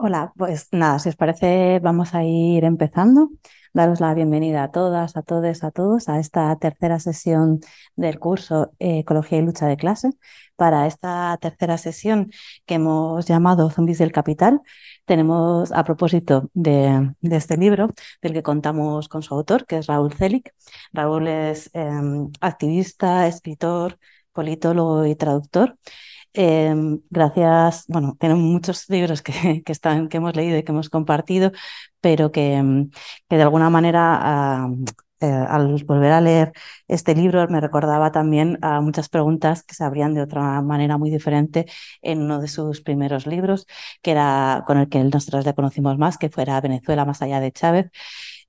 Hola, pues nada, si os parece, vamos a ir empezando. Daros la bienvenida a todas, a todos, a todos a esta tercera sesión del curso eh, Ecología y Lucha de Clase. Para esta tercera sesión que hemos llamado Zombies del Capital, tenemos a propósito de, este libro, del que contamos con su autor, que es Raúl Celic. Raúl es em, activista, escritor, politólogo y traductor. Em, gracias, bueno, tenemos muchos libros que, están, que hemos leído y que hemos compartido, pero que, em, que de alguna manera eh, al volver a leer este libro me recordaba también a muchas preguntas que se abrían de otra manera muy diferente en uno de sus primeros libros, que era con el que nosotros le conocimos más, que fuera Venezuela más allá de Chávez.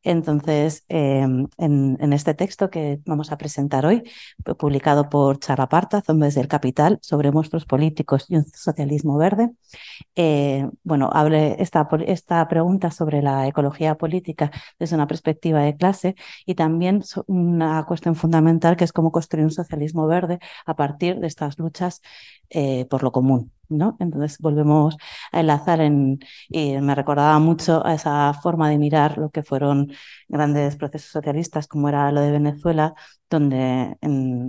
Entonces, em, en, este texto que vamos a presentar hoy, publicado por Charaparta, Zombies del Capital, sobre monstruos políticos y un socialismo verde, eh, bueno, esta, esta pregunta sobre la ecología política desde una perspectiva de clase y también una cuestión fundamental que es cómo construir un socialismo verde a partir de estas luchas eh, por lo común. ¿No? Entonces volvemos a enlazar en, y me recordaba mucho a esa forma de mirar lo que fueron grandes procesos socialistas, como era lo de Venezuela, donde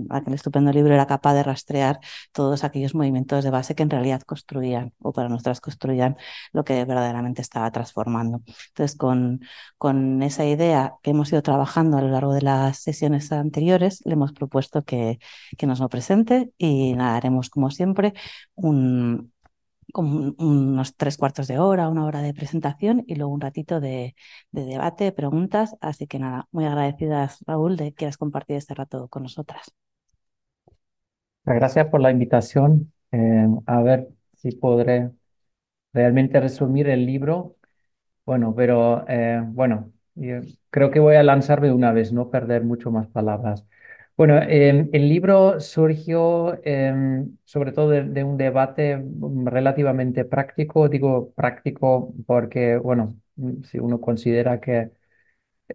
aquel estupendo libro era capaz de rastrear todos aquellos movimientos de base que en realidad construían, o para nosotras construían, lo que verdaderamente estaba transformando. Entonces, con, con esa idea que hemos ido trabajando a lo largo de las sesiones anteriores, le hemos propuesto que, que nos lo presente y nada, haremos como siempre un, unos tres cuartos de hora, una hora de presentación y luego un ratito de, debate, preguntas. Así que nada, muy agradecidas, Raúl, de que quieras compartir este rato con nosotras. Gracias por la invitación. Eh, a ver si podré realmente resumir el libro. Bueno, pero eh, bueno, creo que voy a lanzarme una vez, no perder mucho más palabras. Bueno, em, el libro surgió em, sobre todo de, un debate mm, relativamente práctico. Digo práctico porque, bueno, mm, si uno considera que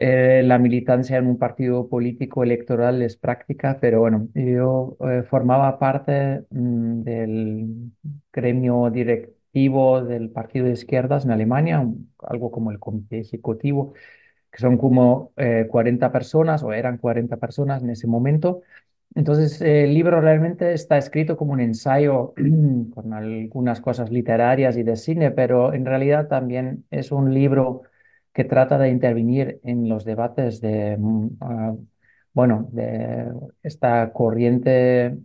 eh, la militancia en un partido político electoral es práctica, pero bueno, yo eh, formaba parte mm, del gremio directivo del partido de izquierdas en Alemania, algo como el comité ejecutivo que son como 40 eh, personas o eran 40 personas en ese momento. Entonces, el libro realmente está escrito como un ensayo con algunas cosas literarias y de cine, pero en realidad también es un libro que trata de intervenir en los debates de, mm, ah, bueno, de esta corriente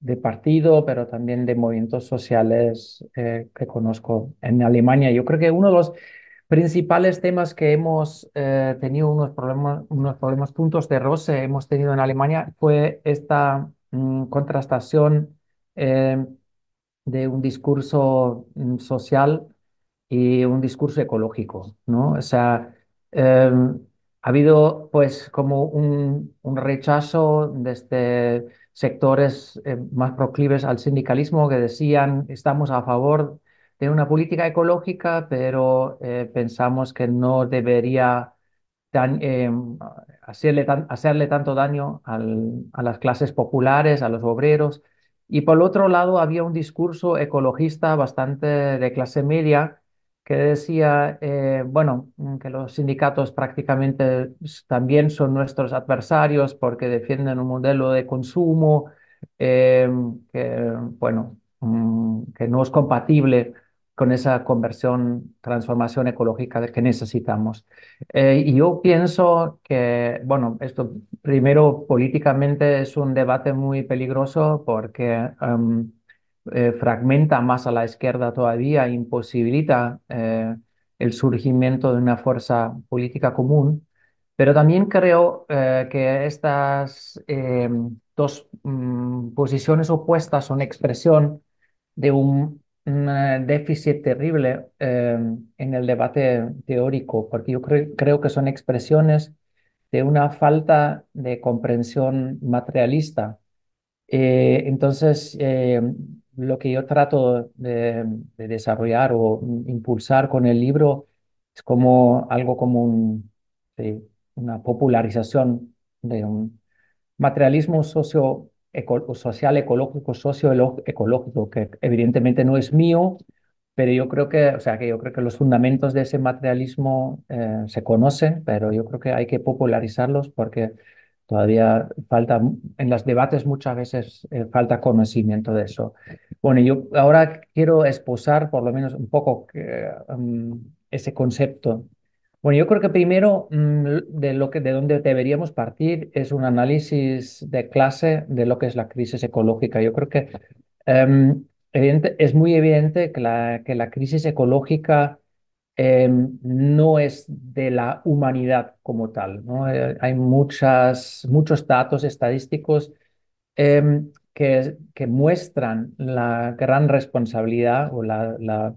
de partido, pero también de movimientos sociales eh, que conozco en Alemania. Yo creo que uno de los principales temas que hemos eh, tenido unos problemas, unos problemas, puntos de roce hemos tenido en Alemania fue esta mm, contrastación eh, de un discurso mm, social y un discurso ecológico, ¿no? O sea, em, ha habido pues como un, un rechazo desde sectores eh, más proclives al sindicalismo que decían estamos a favor tiene una política ecológica, pero eh, pensamos que no debería eh, hacerle, hacerle, tanto daño a las clases populares, a los obreros. Y por el otro lado, había un discurso ecologista bastante de clase media que decía, eh, bueno, que los sindicatos prácticamente también son nuestros adversarios porque defienden un modelo de consumo que, bueno, mm, que no es compatible con esa conversión, transformación ecológica que necesitamos. Eh, y yo pienso que, bueno, esto primero políticamente es un debate muy peligroso porque em, eh, fragmenta más a la izquierda todavía, imposibilita eh, el surgimiento de una fuerza política común. Pero también creo que estas em, dos mm, posiciones opuestas son expresión de un, déficit terrible en el debate teórico, porque yo creo que son expresiones de una falta de comprensión materialista. Eh, entonces, eh, lo que yo trato de, desarrollar o impulsar con el libro es como algo como un, una popularización de un materialismo socio social, ecológico, socioecológico, que evidentemente no es mío, pero yo creo que, o sea, que yo creo que los fundamentos de ese materialismo eh, se conocen, pero yo creo que hay que popularizarlos porque todavía falta, en los debates muchas veces eh, falta conocimiento de eso. Bueno, yo ahora quiero esposar por lo menos un poco mm, ese concepto. Bueno, yo creo que primero mm, de lo que de donde deberíamos partir es un análisis de clase de lo que es la crisis ecológica. Yo creo que em, es muy evidente que la, que la crisis ecológica em, no es de la humanidad como tal. ¿no? Eh, hay muchas, muchos datos estadísticos em, que, que, muestran la gran responsabilidad o la, la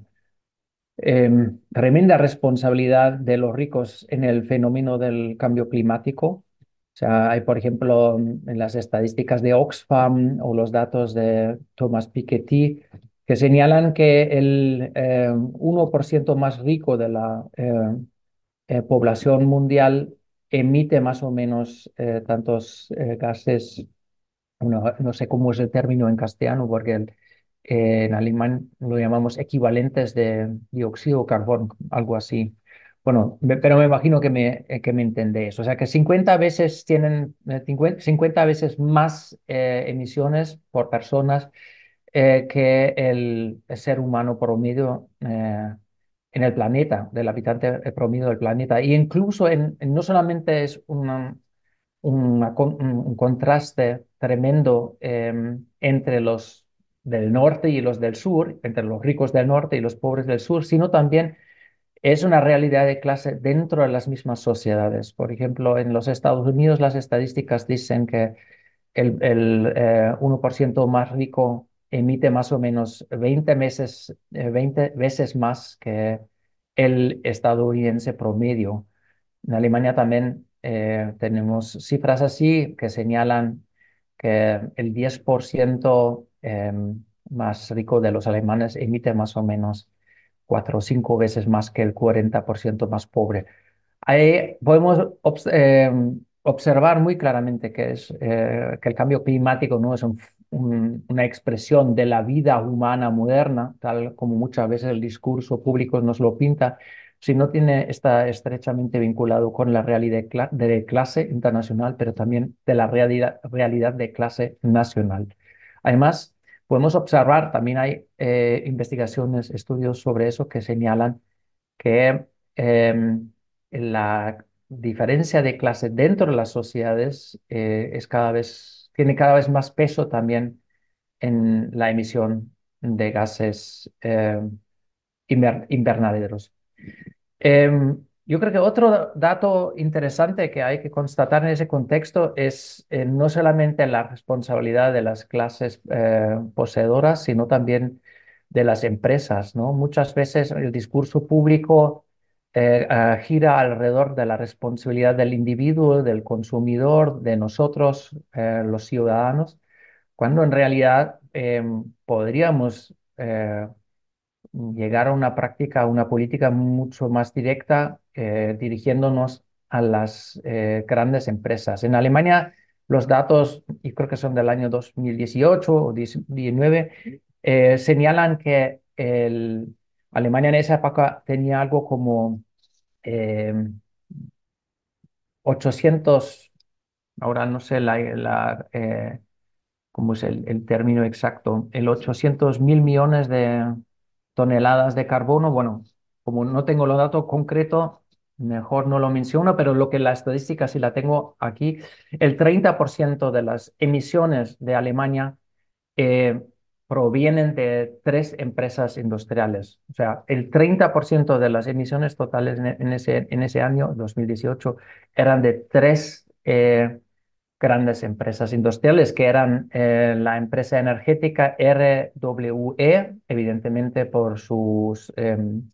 em, tremenda responsabilidad de los ricos en el fenómeno del cambio climático. O sea, hay, por ejemplo, en las estadísticas de Oxfam o los datos de Thomas Piketty que señalan que el 1% eh, más rico de la eh, eh, población mundial emite más o menos tantos gases, no, sé cómo es el término en castellano, porque en alemán lo llamamos equivalentes de dióxido de carbono, algo así. Bueno, pero me imagino que me, que me entendéis. O sea que 50 veces tienen 50, veces más emisiones por personas eh, que el, ser humano promedio eh, en el planeta, del habitante promedio del planeta. Y incluso en, no solamente es una, un contraste tremendo em, entre los del norte y los del sur, entre los ricos del norte y los pobres del sur, sino también es una realidad de clase dentro de las mismas sociedades. Por ejemplo, en los Estados Unidos las estadísticas dicen que el, el 1% eh, más rico emite más o menos 20, meses, 20 veces más que el estadounidense promedio. En Alemania también eh, tenemos cifras así que señalan que el 10% em, más rico de los alemanes emite más o menos cuatro o cinco veces más que el 40% más pobre. Ahí podemos em, observar muy claramente que, es, eh, que el cambio climático no es un una expresión de la vida humana moderna, tal como muchas veces el discurso público nos lo pinta, sino tiene, está estrechamente vinculado con la realidad de clase internacional, pero también de la realidad, realidad de clase nacional. Además, podemos observar, también hay eh, investigaciones, estudios sobre eso que señalan que em, la diferencia de clase dentro de las sociedades eh, es cada vez tiene cada vez más peso también en la emisión de gases eh, invernaderos. Yo creo que otro dato interesante que hay que constatar en ese contexto es eh, no solamente la responsabilidad de las clases eh, poseedoras, sino también de las empresas. ¿no? Muchas veces el discurso público eh, gira alrededor de la responsabilidad del individuo, del consumidor, de nosotros, los ciudadanos, cuando en realidad em, podríamos llegar a una práctica, a una política mucho más directa, dirigiéndonos a las grandes empresas. En Alemania, los datos, y creo que son del año 2018 o 2019, señalan que el, Alemania en esa época tenía algo como 800, eh, ahora no sé la, eh, cómo es el, término exacto, el 800 mil millones de toneladas de carbono. Bueno, como no tengo los datos concretos, mejor no lo menciono, pero lo que la estadística sí la tengo aquí, el 30% de las emisiones de Alemania eh, provienen de tres empresas industriales. O sea, el 30% de las emisiones totales en ese, año, 2018, eran de tres eh, grandes empresas industriales, que eran eh, la empresa energética RWE, evidentemente por sus em,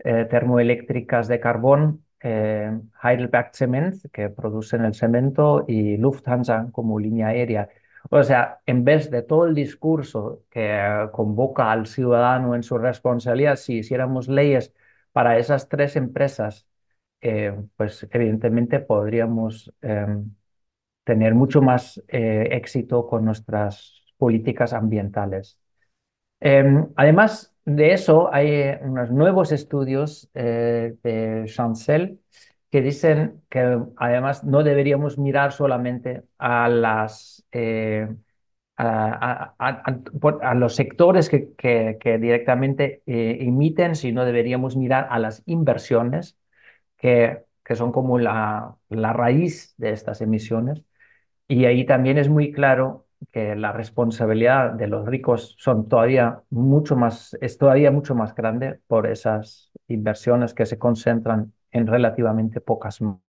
eh, termoeléctricas de carbón, eh, Heidelberg Cement, que producen el cemento, y Lufthansa como línea aérea. O sea, en vez de todo el discurso que convoca al ciudadano en su responsabilidad, si hiciéramos leyes para esas tres empresas, pues evidentemente podríamos em, tener mucho más eh, éxito con nuestras políticas ambientales. Em, además de eso, hay eh, unos nuevos estudios eh, de Chancel que dicen que además no deberíamos mirar solamente a, las, a, los sectores que, directamente emiten, sino deberíamos mirar a las inversiones que, son como la raíz de estas emisiones. Y ahí también es muy claro que la responsabilidad de los ricos son todavía mucho más, es todavía mucho más grande por esas inversiones que se concentran en relativamente pocas manos.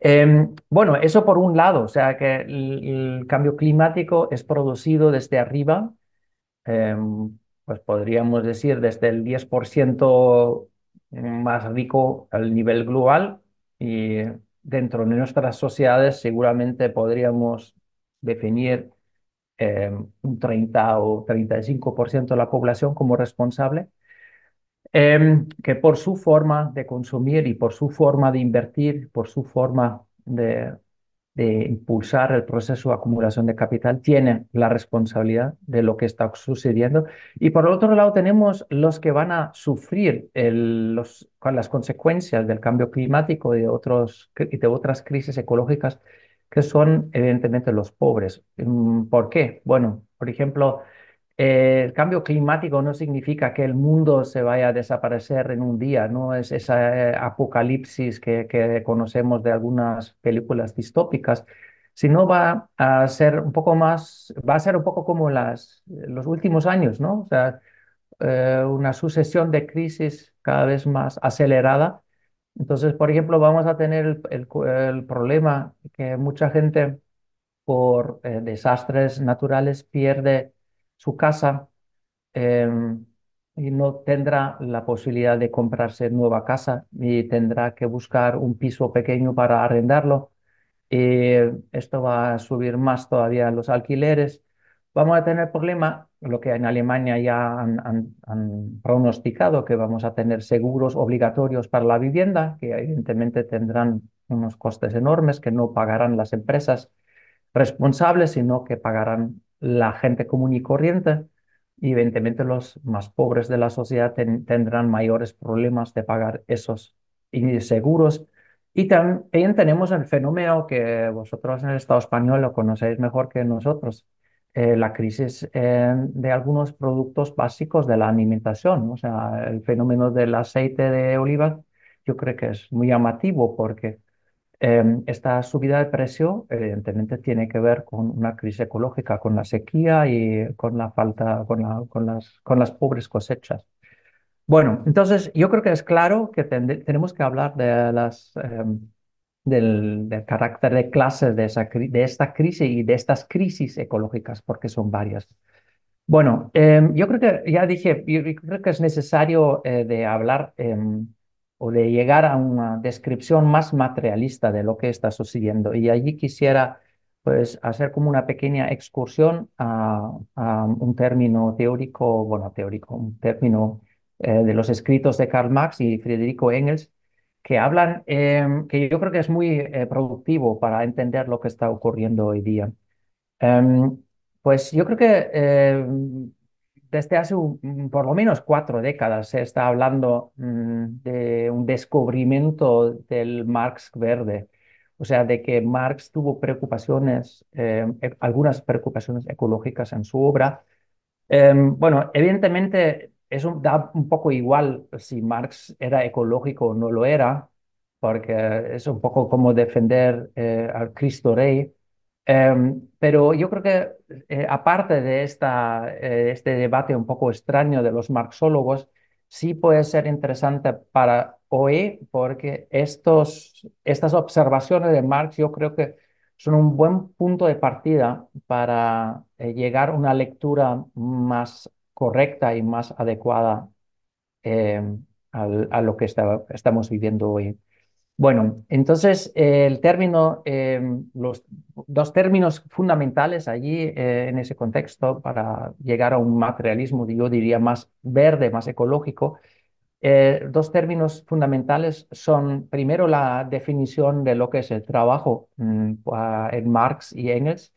Em, bueno, eso por un lado, o sea que el, cambio climático es producido desde arriba, em, pues podríamos decir desde el 10% más rico al nivel global y dentro de nuestras sociedades seguramente podríamos definir eh, un 30 o 35% de la población como responsable, eh, que por su forma de consumir y por su forma de invertir, por su forma de impulsar el proceso de acumulación de capital tienen la responsabilidad de lo que está sucediendo. Y por otro lado tenemos los que van a sufrir las consecuencias del cambio climático y de otras crisis ecológicas, que son evidentemente los pobres. Mm, ¿Por qué? Bueno, por ejemplo, el cambio climático no significa que el mundo se vaya a desaparecer en un día, no es esa eh, apocalipsis que, que, conocemos de algunas películas distópicas, sino va a ser un poco más, va a ser un poco como las, los últimos años, ¿no? O sea, eh, una sucesión de crisis cada vez más acelerada. Entonces, por ejemplo, vamos a tener el, problema que mucha gente por eh, desastres naturales pierde su casa em, y no tendrá la posibilidad de comprarse nueva casa y tendrá que buscar un piso pequeño para arrendarlo. Y esto va a subir más todavía los alquileres. Vamos a tener problema, lo que en Alemania ya han, pronosticado, que vamos a tener seguros obligatorios para la vivienda, que evidentemente tendrán unos costes enormes que no pagarán las empresas responsables, sino que pagarán la gente común y corriente y evidentemente los más pobres de la sociedad tendrán mayores problemas de pagar esos seguros. Y también tenemos el fenómeno que vosotros en el Estado español lo conocéis mejor que nosotros, eh, la crisis eh, de algunos productos básicos de la alimentación. O sea, el fenómeno del aceite de oliva yo creo que es muy llamativo porque Em, esta subida de precio, evidentemente, tiene que ver con una crisis ecológica, con la sequía y con la falta, con, las, con las pobres cosechas. Bueno, entonces yo creo que es claro que tenemos que hablar de las, em, del, carácter de clases de, esa, de esta crisis y de estas crisis ecológicas, porque son varias. Bueno, em, yo creo que ya dije, yo creo que es necesario eh, de hablar o de llegar a una descripción más materialista de lo que está sucediendo. Y allí quisiera pues hacer como una pequeña excursión a, un término teórico, bueno, teórico, un término eh, de los escritos de Karl Marx y Federico Engels, que hablan, em, que yo creo que es muy eh, productivo para entender lo que está ocurriendo hoy día. Em, pues yo creo que em, desde hace por lo menos cuatro décadas se está hablando mm, de un descubrimiento del Marx verde, o sea, de que Marx tuvo preocupaciones, eh, e, algunas preocupaciones ecológicas en su obra. Bueno, evidentemente eso da un poco igual si Marx era ecológico o no lo era, porque es un poco como defender eh, al Cristo Rey. Em, pero yo creo que eh, aparte de esta, eh, este debate un poco extraño de los marxólogos, sí puede ser interesante para hoy porque estos, estas observaciones de Marx yo creo que son un buen punto de partida para llegar a una lectura más correcta y más adecuada eh, a lo que estamos viviendo hoy. Bueno, entonces el término, eh, los dos términos fundamentales allí eh, en ese contexto para llegar a un materialismo, yo diría, más verde, más ecológico, eh, dos términos fundamentales son, primero, la definición de lo que es el trabajo mm, en Marx y Engels.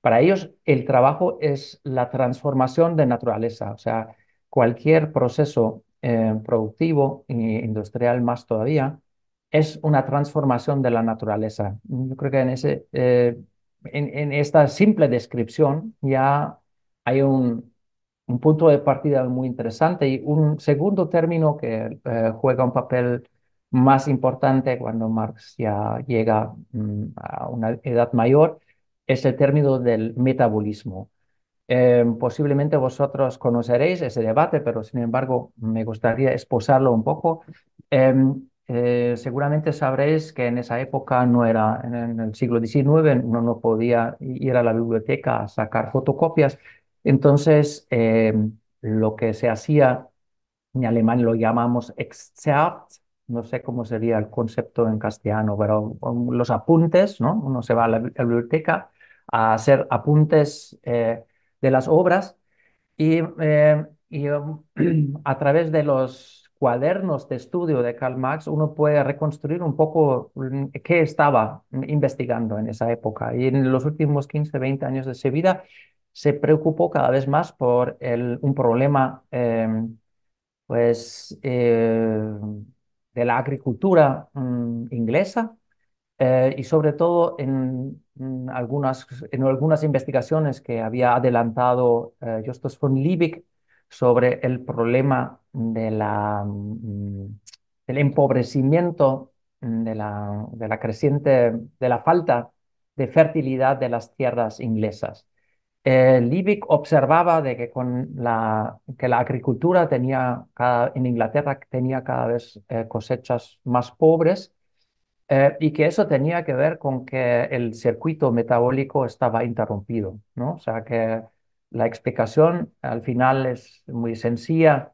Para ellos, el trabajo es la transformación de naturaleza, o sea, cualquier proceso eh, productivo e industrial más todavía es una transformación de la naturaleza. Yo creo que en ese, eh, en, esta simple descripción ya hay un, un punto de partida muy interesante y un segundo término que juega un papel más importante cuando Marx ya llega mm, a una edad mayor es el término del metabolismo. Eh, posiblemente vosotros conoceréis ese debate, pero sin embargo me gustaría esposarlo un poco. Eh, eh, seguramente sabréis que en esa época no era, en, el siglo XIX, uno no podía ir a la biblioteca a sacar fotocopias. Entonces, eh, lo que se hacía en alemán lo llamamos Excerpt, no sé cómo sería el concepto en castellano, pero um, los apuntes, ¿no? Uno se va a la biblioteca a hacer apuntes eh, de las obras y, eh, y, um, a través de los cuadernos de estudio de Karl Marx uno puede reconstruir un poco mm, qué estaba investigando en esa época. Y en los últimos 15, 20 años de su vida se preocupó cada vez más por el, un problema em, pues, eh, de la agricultura mm, inglesa eh, y sobre todo en, algunas, en algunas investigaciones que había adelantado eh, Justus von Liebig sobre el problema de la, mm, del empobrecimiento, de la, de la creciente, de la falta de fertilidad de las tierras inglesas. Eh, Liebig observaba de que, con la, que la agricultura tenía cada- en Inglaterra tenía cada vez eh, cosechas más pobres eh, y que eso tenía que ver con que el circuito metabólico estaba interrumpido, ¿no? O sea que la explicación al final es muy sencilla.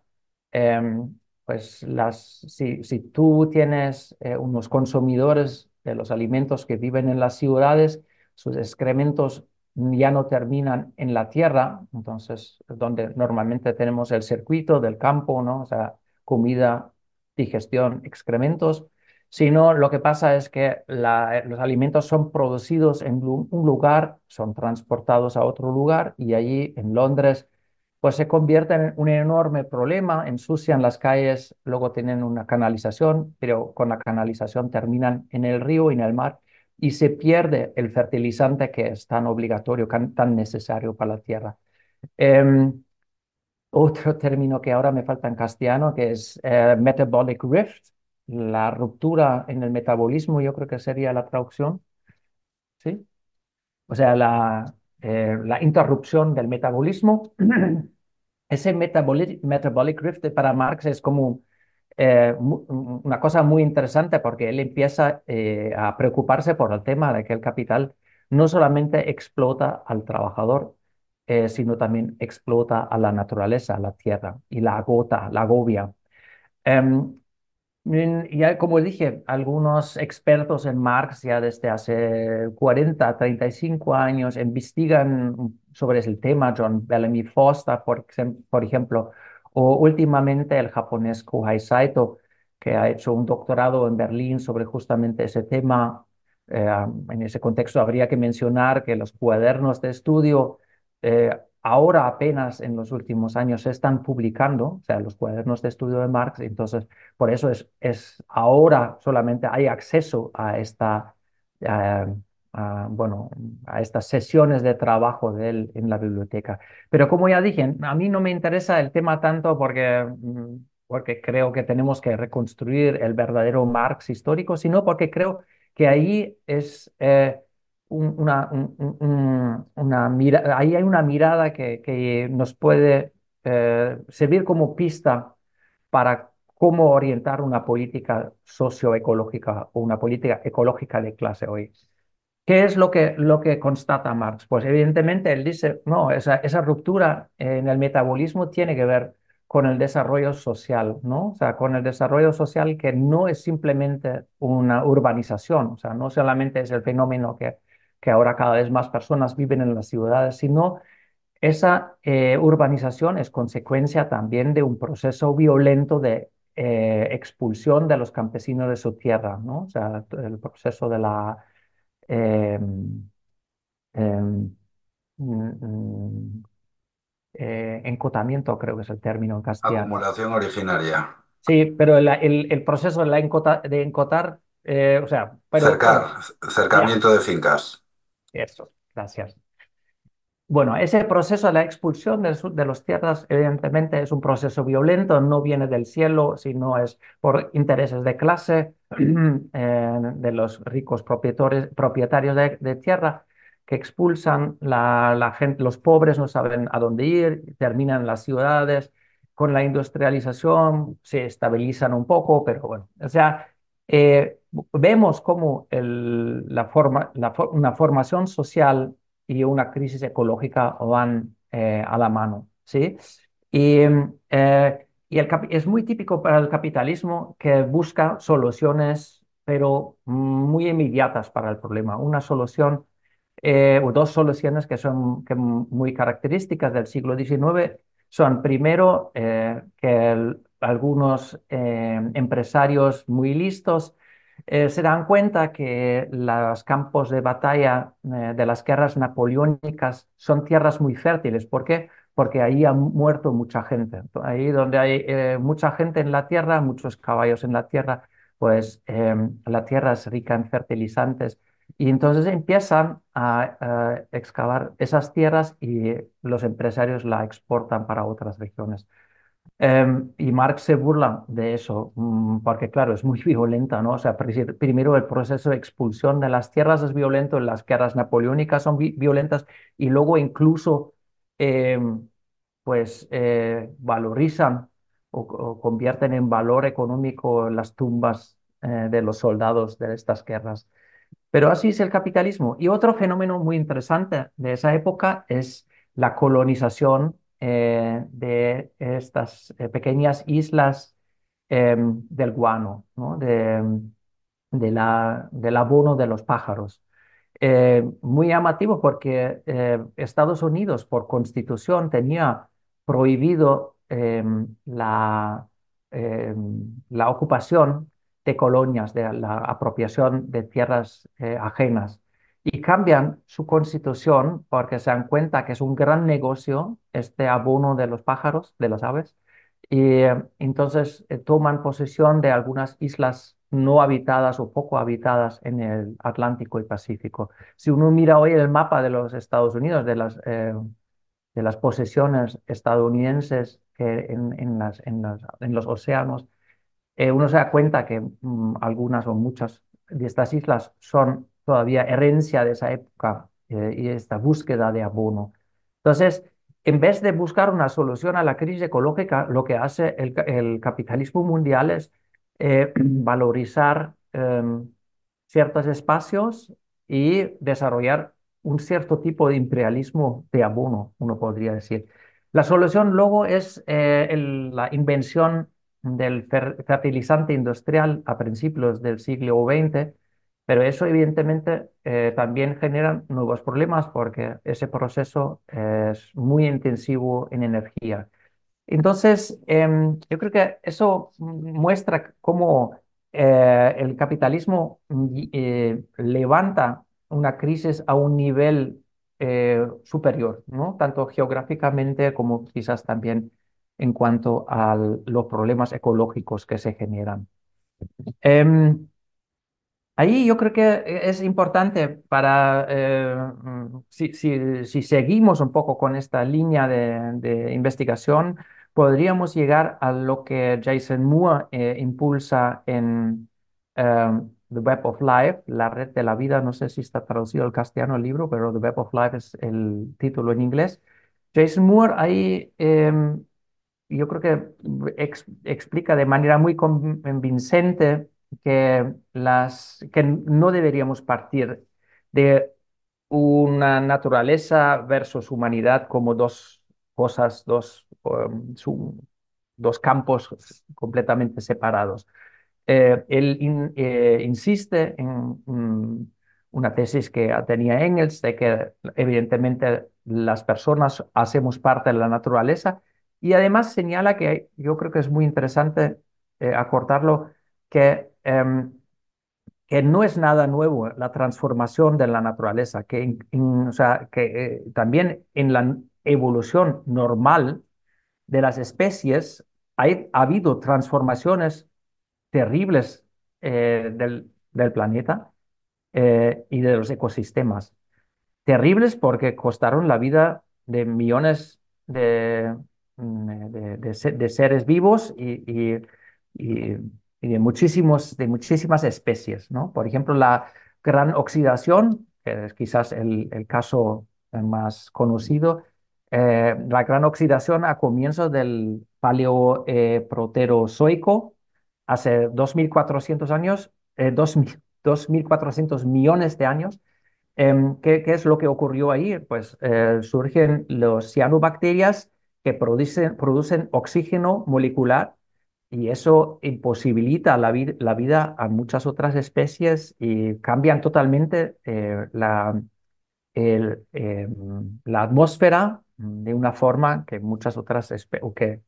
Em, pues las, si, si tú tienes eh, unos consumidores de los alimentos que viven en las ciudades, sus excrementos ya no terminan en la tierra, entonces donde normalmente tenemos el circuito del campo, ¿no? O sea, comida, digestión, excrementos sino lo que pasa es que los alimentos son producidos en un lugar, son transportados a otro lugar y allí en Londres pues se convierten en un enorme problema, ensucian las calles, luego tienen una canalización, pero con la canalización terminan en el río y en el mar y se pierde el fertilizante que es tan obligatorio, tan, tan necesario para la tierra. Em, otro término que ahora me falta en castellano, que es eh, metabolic rift, la ruptura en el metabolismo, yo creo que sería la traducción, ¿sí? O sea, la, eh, la interrupción del metabolismo. Ese metabolic, metabolic rift para Marx es como eh, una cosa muy interesante porque él empieza eh, a preocuparse por el tema de que el capital no solamente explota al trabajador, sino también explota a la naturaleza, a la tierra, y la agota, la agobia. Em, Ya, como dije, algunos expertos en Marx ya desde hace 40, 35 años investigan sobre ese tema, John Bellamy Foster, por ejemplo, o últimamente el japonés Kohei Saito, que ha hecho un doctorado en Berlín sobre justamente ese tema. Eh, en ese contexto habría que mencionar que los cuadernos de estudio eh, ahora apenas en los últimos años se están publicando, o sea, los cuadernos de estudio de Marx, entonces por eso es, es ahora solamente hay acceso a esta, eh, bueno, a estas sesiones de trabajo de él en la biblioteca. Pero como ya dije, a mí no me interesa el tema tanto porque, mm, porque creo que tenemos que reconstruir el verdadero Marx histórico, sino porque creo que ahí es... eh, un- una, un- un- un- una mira, ahí hay una mirada que, que nos puede eh, servir como pista para cómo orientar una política socioecológica o una política ecológica de clase hoy. ¿Qué es lo que, lo que constata Marx? Pues evidentemente él dice, no, esa, esa ruptura en el metabolismo tiene que ver con el desarrollo social, ¿no? O sea, con el desarrollo social que no es simplemente una urbanización, o sea, no solamente es el fenómeno que, que ahora cada vez más personas viven en las ciudades, sino esa eh, urbanización es consecuencia también de un proceso violento de eh, expulsión de los campesinos de su tierra, ¿no? O sea, el proceso de la eh, encotamiento, creo que es el término en castellano. Acumulación originaria. Sí, pero el, el, proceso de, la encota, de encotar, o sea... Pero, Cercar, cercamiento de fincas. Eso, gracias. Bueno, ese proceso de la expulsión de, de las tierras, evidentemente, es un proceso violento, no viene del cielo, sino es por intereses de clase eh, de los ricos propietarios de, tierra que expulsan la, la, gente, los pobres no saben a dónde ir, terminan las ciudades, con la industrialización se estabilizan un poco, pero bueno, o sea, eh, vemos como el, la forma, la, una formación social y una crisis ecológica van eh, a la mano. ¿sí? Y, eh, y el, es muy típico para el capitalismo que busca soluciones, pero muy inmediatas para el problema. Una solución eh, o dos soluciones que son muy características del siglo XIX son, primero, que algunos empresarios muy listos eh, se dan cuenta que los campos de batalla eh, de las guerras napoleónicas son tierras muy fértiles. ¿Por qué? Porque ahí ha muerto mucha gente. Ahí donde hay eh, mucha gente en la tierra, muchos caballos en la tierra, pues em, la tierra es rica en fertilizantes. Y entonces empiezan a excavar esas tierras y los empresarios la exportan para otras regiones. Em, y Marx se burla de eso, mm, porque claro, es muy violenta, ¿no? O sea, primero el proceso de expulsión de las tierras es violento, las guerras napoleónicas son violentas y luego incluso, em, pues, eh, valorizan o, convierten en valor económico las tumbas eh, de los soldados de estas guerras. Pero así es el capitalismo. Y otro fenómeno muy interesante de esa época es la colonización eh, de estas eh, pequeñas islas em, del guano, ¿no? de, de la, del abono de los pájaros. Eh, muy llamativo porque Estados Unidos por constitución tenía prohibido em, la, em, la ocupación de colonias, de la apropiación de tierras ajenas y cambian su constitución porque se dan cuenta que es un gran negocio este abono de los pájaros, de las aves, y eh, entonces eh, toman posesión de algunas islas no habitadas o poco habitadas en el Atlántico y Pacífico. Si uno mira hoy el mapa de los Estados Unidos, de las, eh, de las posesiones estadounidenses en, en, las, en, en, los océanos, uno se da cuenta que mm, algunas o muchas de estas islas son todavía herencia de esa época eh, y esta búsqueda de abono. Entonces, en vez de buscar una solución a la crisis ecológica, lo que hace el, capitalismo mundial es eh, valorizar em, ciertos espacios y desarrollar un cierto tipo de imperialismo de abono, uno podría decir. La solución luego es eh, la invención del fertilizante industrial a principios del siglo XX, pero eso evidentemente eh, también genera nuevos problemas porque ese proceso es muy intensivo en energía. Entonces, em, yo creo que eso muestra cómo eh, el capitalismo eh, levanta una crisis a un nivel superior, ¿no? tanto geográficamente como quizás también en cuanto a los problemas ecológicos que se generan. Ahí yo creo que es importante para, eh, mm, si, si, seguimos un poco con esta línea de, investigación, podríamos llegar a lo que Jason Moore eh, impulsa en em, The Web of Life, la red de la vida. No sé si está traducido al castellano el libro, pero The Web of Life es el título en inglés. Jason Moore ahí em, yo creo que explica de manera muy convincente que, las, que no deberíamos partir de una naturaleza versus humanidad como dos cosas, dos, um, dos campos completamente separados. Eh, él eh, insiste en mm, una tesis que tenía Engels de que evidentemente las personas hacemos parte de la naturaleza y además señala que yo creo que es muy interesante eh, acordarlo que, em, que no es nada nuevo la transformación de la naturaleza, que, o sea, que también en la evolución normal de las especies ha habido transformaciones terribles eh, del, planeta eh, y de los ecosistemas. Terribles porque costaron la vida de millones de, mm, seres vivos y, de, muchísimos, de muchísimas especies. ¿no? Por ejemplo, la gran oxidación, que es quizás el, caso más conocido, eh, la gran oxidación a comienzos del paleoproterozoico, hace 2.400 años, eh, 2.400 millones de años. Em, ¿qué, ¿qué, es lo que ocurrió ahí? Pues eh, surgen los cianobacterias que producen oxígeno molecular y eso imposibilita la, vida a muchas otras especies y cambian totalmente eh, la, em, la atmósfera de una forma que muchas otras especies,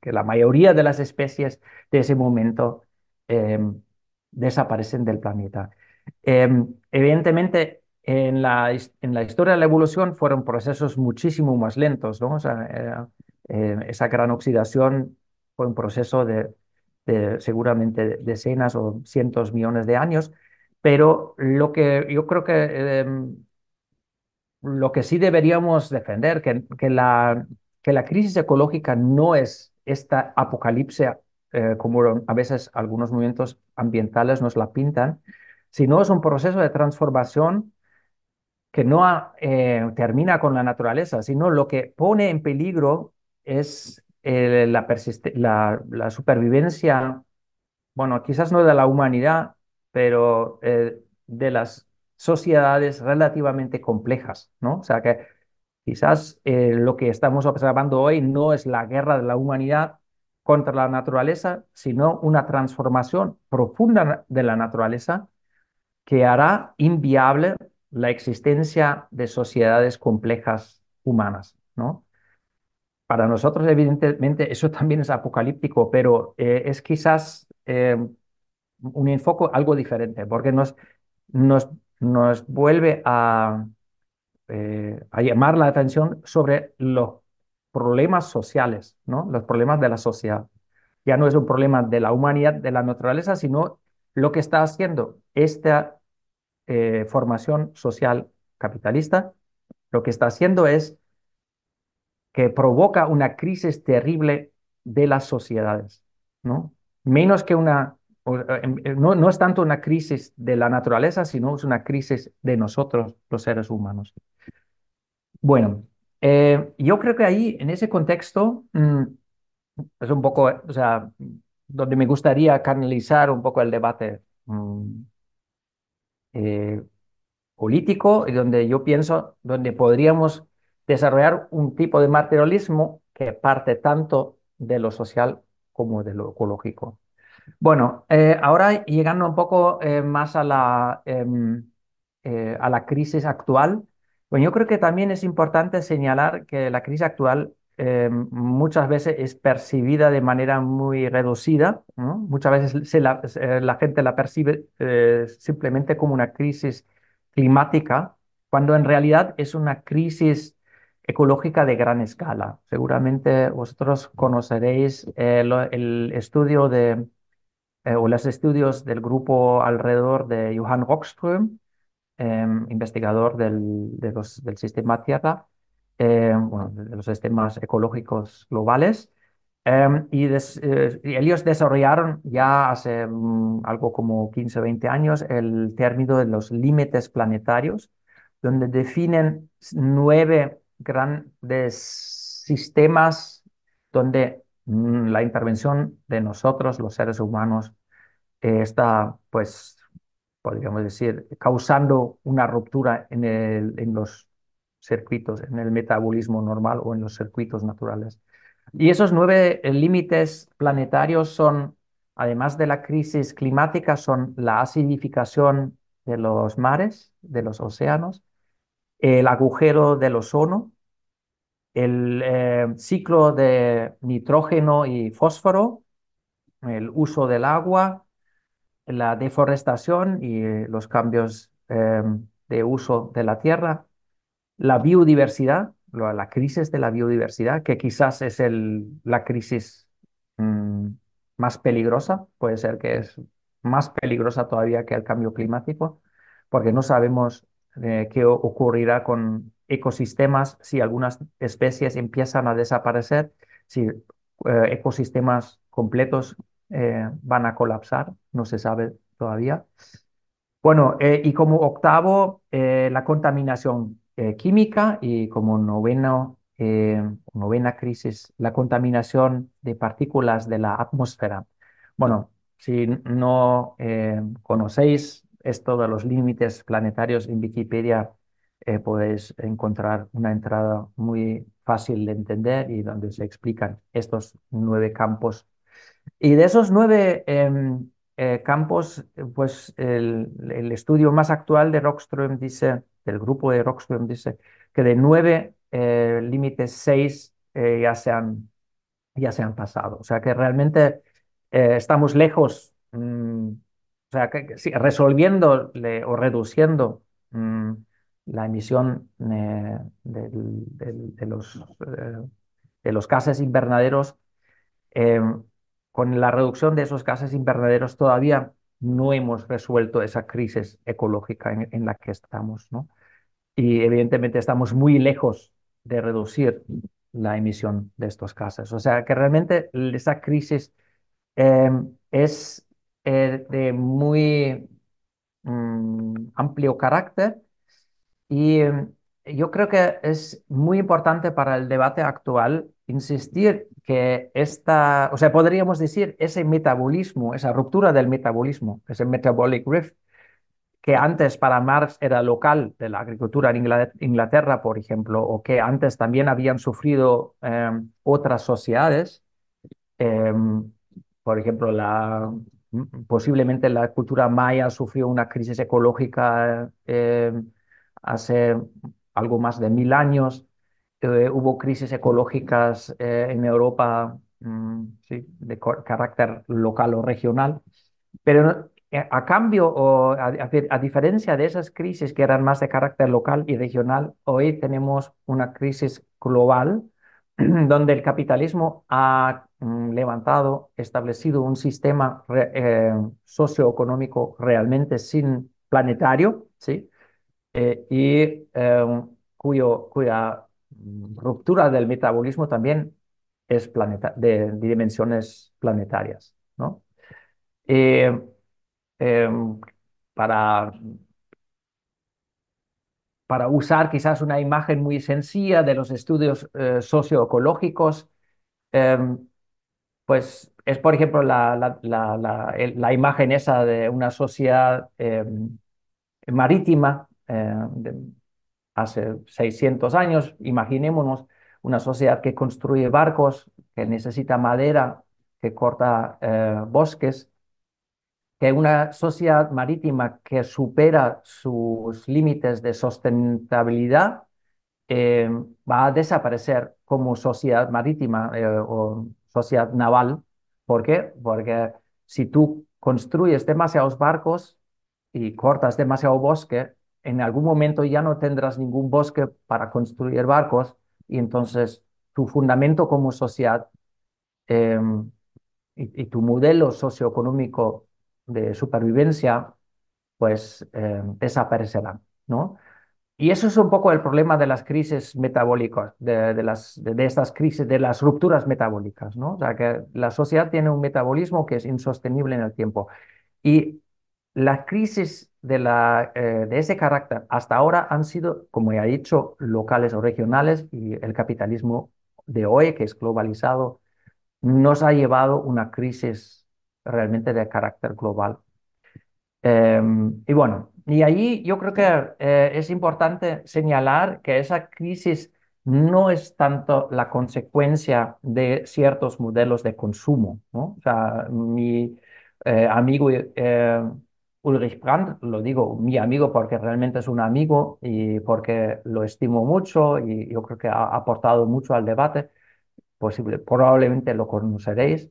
que la mayoría de las especies de ese momento em, desaparecen del planeta. Em, evidentemente, en la, en la, historia de la evolución fueron procesos muchísimo más lentos, ¿no? O eh, esa gran oxidación fue un proceso de, seguramente decenas o cientos millones de años, pero lo que yo creo que em, lo que sí deberíamos defender, que, que, la, que la crisis ecológica no es esta apocalipsis, eh, como a veces algunos movimientos ambientales nos la pintan, sino es un proceso de transformación que no eh, termina con la naturaleza, sino lo que pone en peligro es eh, la, la, la, supervivencia, bueno, quizás no de la humanidad, pero de las sociedades relativamente complejas, ¿no? O sea que Quizás eh, lo que estamos observando hoy no es la guerra de la humanidad contra la naturaleza, sino una transformación profunda de la naturaleza que hará inviable la existencia de sociedades complejas humanas, ¿no? Para nosotros, evidentemente, eso también es apocalíptico, pero eh, es quizás eh, un enfoque algo diferente, porque nos, nos, nos vuelve a, eh, a llamar la atención sobre los problemas sociales, ¿no? los problemas de la sociedad. Ya no es un problema de la humanidad, de la naturaleza, sino lo que está haciendo esta eh, formación social capitalista, lo que está haciendo es que provoca una crisis terrible de las sociedades, ¿no? Menos que una, em, no, no es tanto una crisis de la naturaleza, sino es una crisis de nosotros, los seres humanos. Bueno, eh, yo creo que ahí, en ese contexto, mm, es un poco, o sea, donde me gustaría canalizar un poco el debate mm, eh, político y donde yo pienso, donde podríamos desarrollar un tipo de materialismo que parte tanto de lo social como de lo ecológico. Bueno, eh, ahora llegando un poco más a la, em, a la crisis actual, bueno, yo creo que también es importante señalar que la crisis actual eh, muchas veces es percibida de manera muy reducida. Muchas veces la, gente la percibe eh, simplemente como una crisis climática, cuando en realidad es una crisis ecológica de gran escala. Seguramente vosotros conoceréis eh, el estudio de, o los estudios del grupo alrededor de Johann Rockström, Em, investigador del, de los, del sistema Tierra, em, bueno, de los sistemas ecológicos globales. Em, y, eh, y, ellos desarrollaron ya hace mm, algo como 15 o 20 años el término de los límites planetarios, donde definen nueve grandes sistemas donde mm, la intervención de nosotros, los seres humanos, eh, está pues podríamos decir, causando una ruptura en, los circuitos, en el metabolismo normal o en los circuitos naturales. Y esos nueve eh, límites planetarios son, además de la crisis climática, son la acidificación de los mares, de los océanos, el agujero del ozono, el eh, ciclo de nitrógeno y fósforo, el uso del agua, la deforestación y los cambios de uso de la tierra, la biodiversidad, la crisis de la biodiversidad, que quizás es la crisis mm, más peligrosa, puede ser que es más peligrosa todavía que el cambio climático, porque no sabemos eh, qué ocurrirá con ecosistemas si algunas especies empiezan a desaparecer, si eh, ecosistemas completos eh, van a colapsar, no se sabe todavía. Bueno, y como octavo, la contaminación eh, química y como noveno, eh, novena crisis, la contaminación de partículas de la atmósfera. Bueno, si no eh, conocéis esto de los límites planetarios en Wikipedia, podéis encontrar una entrada muy fácil de entender y donde se explican estos nueve campos. Y de esos nueve em, campos, pues el, el, estudio más actual de Rockström dice del grupo de Rockström dice que de nueve eh, límites, seis eh, ya, se han, ya se han pasado. O sea que realmente eh, estamos lejos, mm, o sea, que, resolviendo o reduciendo mm, la emisión de, los, de los gases invernaderos. con la reducción de esos gases invernaderos todavía no hemos resuelto esa crisis ecológica en, la que estamos, ¿no? Y evidentemente estamos muy lejos de reducir la emisión de estos gases. O sea que realmente esa crisis es eh, de muy mm, amplio carácter y em, yo creo que es muy importante para el debate actual insistir que esta, o sea, podríamos decir, ese metabolismo, esa ruptura del metabolismo, ese metabolic rift, que antes para Marx era local de la agricultura en Inglaterra, por ejemplo, o que antes también habían sufrido em, otras sociedades, em, por ejemplo, la, posiblemente la cultura maya sufrió una crisis ecológica em, hace algo más de mil años. Eh, hubo crisis ecológicas eh, en Europa mm, de carácter local o regional, pero eh, a cambio o a, diferencia de esas crisis que eran más de carácter local y regional, hoy tenemos una crisis global donde el capitalismo ha mm, levantado, establecido un sistema socioeconómico realmente sin planetario, ¿sí? Y em, cuyo, cuya ruptura del metabolismo también es planeta, de, dimensiones planetarias. ¿no? Eh, em, para, para usar quizás una imagen muy sencilla de los estudios eh, socioecológicos, em, pues es, por ejemplo, la, la, la, imagen esa de una sociedad marítima hace 600 años, imaginémonos una sociedad que construye barcos, que necesita madera, que corta eh, bosques, que una sociedad marítima que supera sus límites de sustentabilidad eh, va a desaparecer como sociedad marítima eh, o sociedad naval. ¿Por qué? Porque si tú construyes demasiados barcos y cortas demasiado bosque, en algún momento ya no tendrás ningún bosque para construir barcos y entonces tu fundamento como sociedad em, y, tu modelo socioeconómico de supervivencia pues eh, desaparecerán, ¿no? Y eso es un poco el problema de las crisis metabólicas, de, las, de, estas crisis, de las rupturas metabólicas, ¿no? O sea, que la sociedad tiene un metabolismo que es insostenible en el tiempo. Y las crisis eh, de ese carácter hasta ahora han sido, como ya he dicho, locales o regionales y el capitalismo de hoy, que es globalizado, nos ha llevado una crisis realmente de carácter global. Em, y bueno, y allí yo creo que eh, es importante señalar que esa crisis no es tanto la consecuencia de ciertos modelos de consumo. O sea, mi eh, amigo Ulrich Brandt, lo digo mi amigo porque realmente es un amigo y porque lo estimo mucho y yo creo que ha aportado mucho al debate, posible, probablemente lo conoceréis,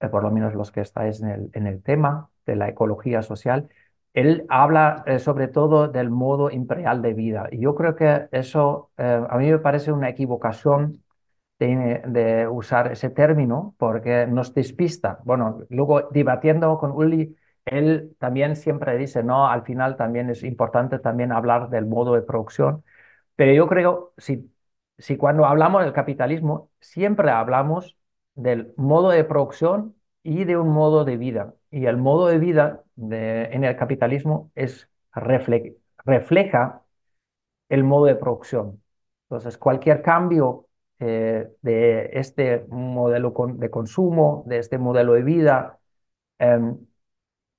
eh, por lo menos los que estáis en el, en el tema de la ecología social. Él habla eh, sobre todo del modo imperial de vida y yo creo que eso eh, a mí me parece una equivocación de, usar ese término porque nos despista. Bueno, luego debatiendo con Uli, él también siempre dice, no, al final también es importante también hablar del modo de producción, pero yo creo, si, si cuando hablamos del capitalismo, siempre hablamos del modo de producción y de un modo de vida. Y el modo de vida en el capitalismo es refle refleja el modo de producción. Entonces, cualquier cambio eh, de este modelo de consumo, de este modelo de vida, eh,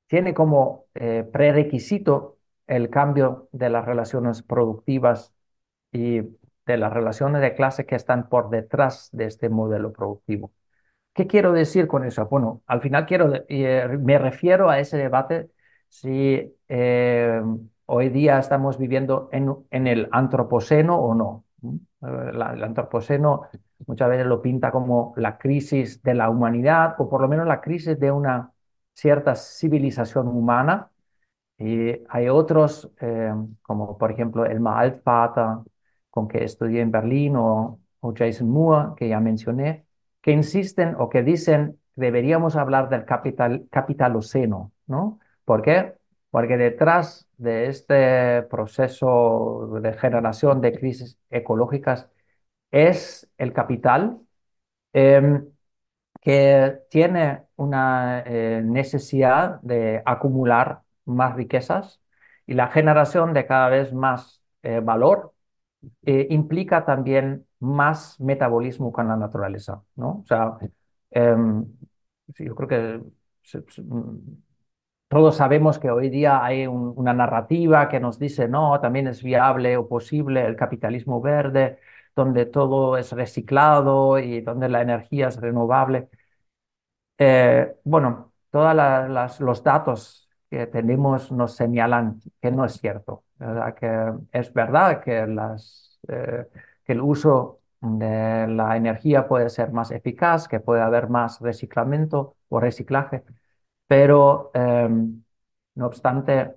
tiene como eh, prerequisito el cambio de las relaciones productivas y de las relaciones de clase que están por detrás de este modelo productivo. ¿Qué quiero decir con eso? Bueno, al final quiero, eh, me refiero a ese debate si eh, hoy día estamos viviendo en, el antropoceno o no. El antropoceno muchas veces lo pinta como la crisis de la humanidad o por lo menos la crisis de una cierta civilización humana. Y hay otros, eh, como por ejemplo el Altvater, con que estudié en Berlín, o, o Jason Moore, que ya mencioné, que insisten o que dicen deberíamos hablar del capital, capitaloceno, ¿no? ¿Por qué? Porque detrás de este proceso de generación de crisis ecológicas es el capital eh, que tiene una eh, necesidad de acumular más riquezas y la generación de cada vez más eh, valor eh, implica también más metabolismo con la naturaleza, ¿no? O sea, em, yo creo que todos sabemos que hoy día hay un, una narrativa que nos dice, no, también es viable o posible el capitalismo verde, donde todo es reciclado y donde la energía es renovable. Eh, bueno, todos los datos que tenemos nos señalan que no es cierto, ¿verdad? que es verdad que, las, eh, que el uso de la energía puede ser más eficaz, que puede haber más reciclamiento o reciclaje, pero em, no obstante,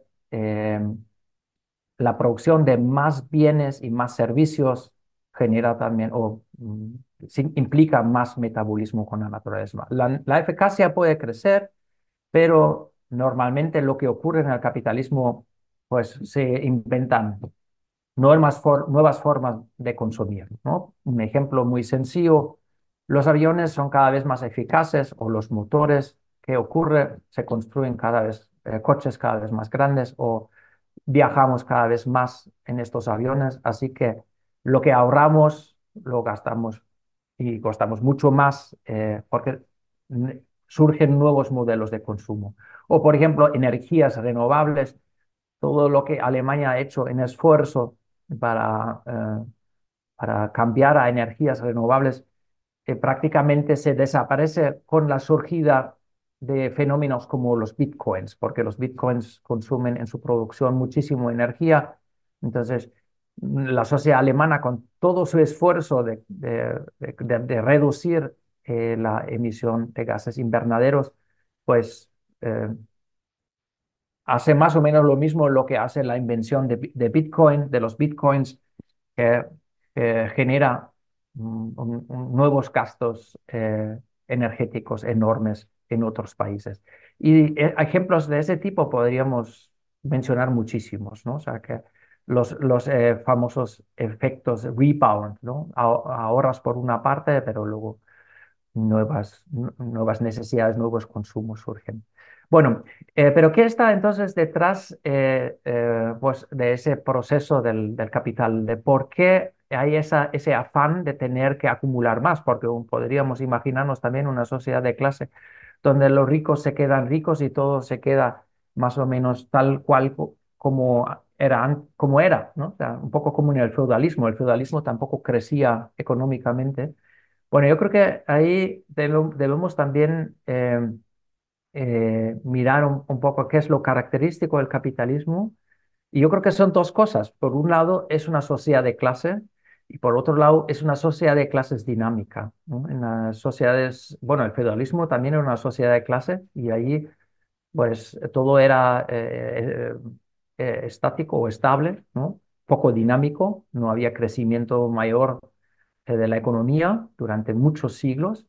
la producción de más bienes y más servicios genera también o mm, implica más metabolismo con la naturaleza. La, eficacia puede crecer, pero normalmente lo que ocurre en el capitalismo, pues se inventan nuevas formas de consumir. ¿no? Un ejemplo muy sencillo, los aviones son cada vez más eficaces o los motores, ¿qué ocurre? Se construyen cada vez eh, coches cada vez más grandes o viajamos cada vez más en estos aviones, así que lo que ahorramos lo gastamos y gastamos mucho más eh, porque surgen nuevos modelos de consumo. O, por ejemplo, energías renovables, todo lo que Alemania ha hecho en esfuerzo para, eh, para cambiar a energías renovables, eh, prácticamente se desaparece con la surgida de fenómenos como los bitcoins, porque los bitcoins consumen en su producción muchísimo energía. Entonces, la sociedad alemana, con todo su esfuerzo de, de, de, reducir eh, la emisión de gases invernaderos, pues eh, hace más o menos lo mismo lo que hace la invención de, Bitcoin, de los Bitcoins, que genera um, un, nuevos gastos eh, energéticos enormes en otros países. Y ejemplos de ese tipo podríamos mencionar muchísimos, ¿no? O sea que los, los eh, famosos efectos rebound, ¿no? Ahorras por una parte, pero luego nuevas, nuevas necesidades, nuevos consumos surgen. Bueno, eh, pero ¿qué está entonces detrás eh, pues de ese proceso del, del, capital? ¿De por qué hay esa, ese afán de tener que acumular más? Porque podríamos imaginarnos también una sociedad de clase donde los ricos se quedan ricos y todo se queda más o menos tal cual como era, como era, ¿no? un poco como en el feudalismo. El feudalismo tampoco crecía económicamente. Bueno, yo creo que ahí debemos también eh, eh, mirar un, poco qué es lo característico del capitalismo. Y yo creo que son dos cosas. Por un lado, es una sociedad de clase y por otro lado, es una sociedad de clases dinámica. En las sociedades, bueno, el feudalismo también era una sociedad de clase y ahí pues todo era eh, eh, estático o estable, poco dinámico, no había crecimiento mayor eh, de la economía durante muchos siglos.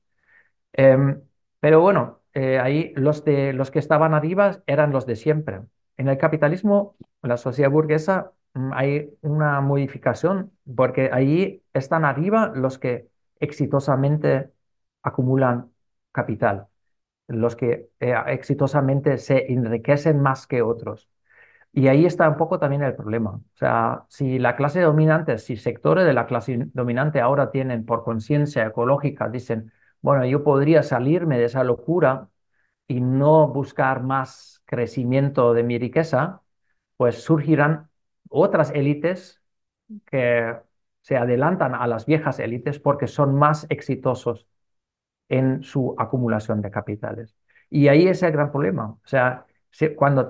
Em, pero bueno, ahí los, de, los que estaban arriba eran los de siempre. En el capitalismo, la sociedad burguesa, mm, hay una modificación porque ahí están arriba los que exitosamente acumulan capital los que eh, exitosamente se enriquecen más que otros. Y ahí está un poco también el problema. O sea, si la clase dominante, si sectores de la clase dominante ahora tienen por conciencia ecológica, dicen, bueno, yo podría salirme de esa locura y no buscar más crecimiento de mi riqueza, pues surgirán otras élites que se adelantan a las viejas élites porque son más exitosos en su acumulación de capitales. Y ahí es el gran problema. O sea, cuando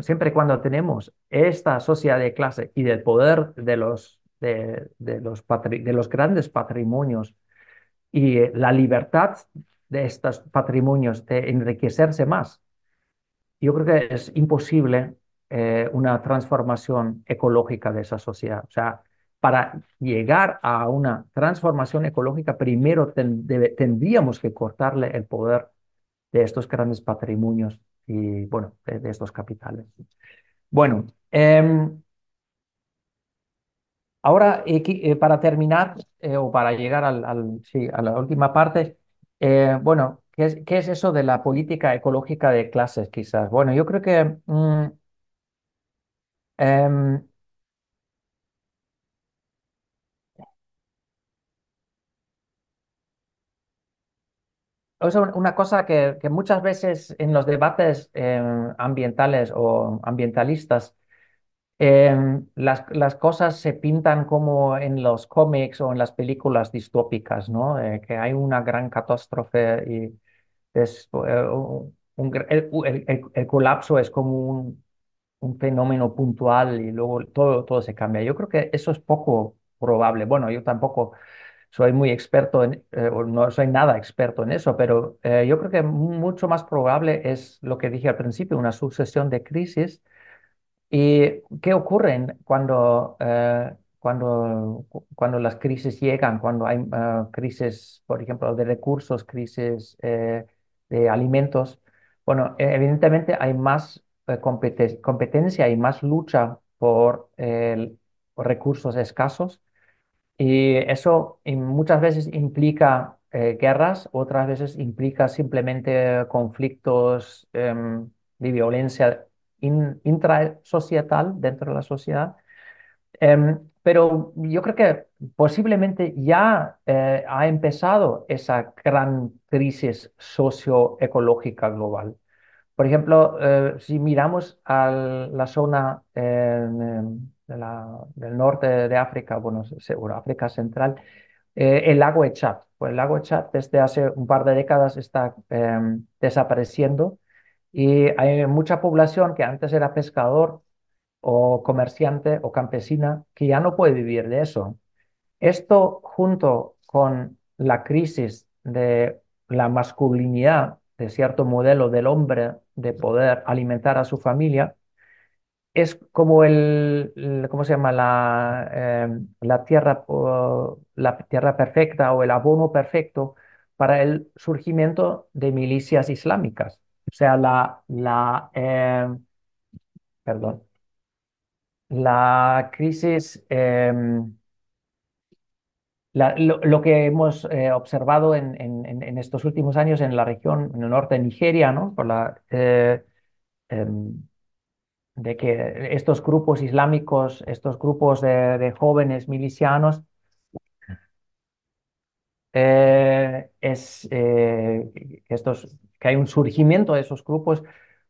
siempre cuando tenemos esta sociedad de clase y del poder de los, de, los, de los grandes patrimonios y la libertad de estos patrimonios de enriquecerse más, yo creo que es imposible eh, una transformación ecológica de esa sociedad. O sea, para llegar a una transformación ecológica, primero tendríamos que cortarle el poder de estos grandes patrimonios y, bueno, de, estos capitales. Bueno, em, ahora eh, para terminar eh, o para llegar al, a la última parte, eh, bueno, ¿qué es, ¿qué es, eso de la política ecológica de clases quizás? Bueno, yo creo que... Mm, es una cosa que, muchas veces en los debates em, ambientales o ambientalistas, em, las, cosas se pintan como en los cómics o en las películas distópicas, ¿no? Eh, que hay una gran catástrofe y eh, un, el, colapso es como un, un, fenómeno puntual y luego todo, todo se cambia. Yo creo que eso es poco probable. Bueno, yo tampoco soy muy experto en, eh, no soy nada experto en eso, pero eh, yo creo que mucho más probable es lo que dije al principio, una sucesión de crisis. ¿Y qué ocurre cuando, eh, cuando, cuando las crisis llegan, cuando hay crisis, por ejemplo, de recursos, crisis de alimentos? Bueno, evidentemente hay más competencia y más lucha por recursos escasos y eso muchas veces implica eh, guerras, otras veces implica simplemente conflictos em, de violencia intrasocietal dentro de la sociedad. Em, pero yo creo que posiblemente ya eh, ha empezado esa gran crisis socioecológica global. Por ejemplo, eh, si miramos a la zona del norte de África, bueno, seguro, África Central, eh, el lago Echad. Pues el lago Echad desde hace un par de décadas está em, desapareciendo y hay mucha población que antes era pescador o comerciante o campesina que ya no puede vivir de eso. Esto junto con la crisis de la masculinidad de cierto modelo del hombre de poder alimentar a su familia, es como el, ¿cómo se llama? La, em, la, tierra, la tierra perfecta o el abono perfecto para el surgimiento de milicias islámicas. O sea, la, la, em, perdón, la crisis, em, lo, que hemos eh, observado en, en, estos últimos años en la región, en el norte de Nigeria, ¿no? Por la, eh, de que estos grupos islámicos, estos grupos de, jóvenes milicianos, eh, es, eh, estos, que hay un surgimiento de esos grupos,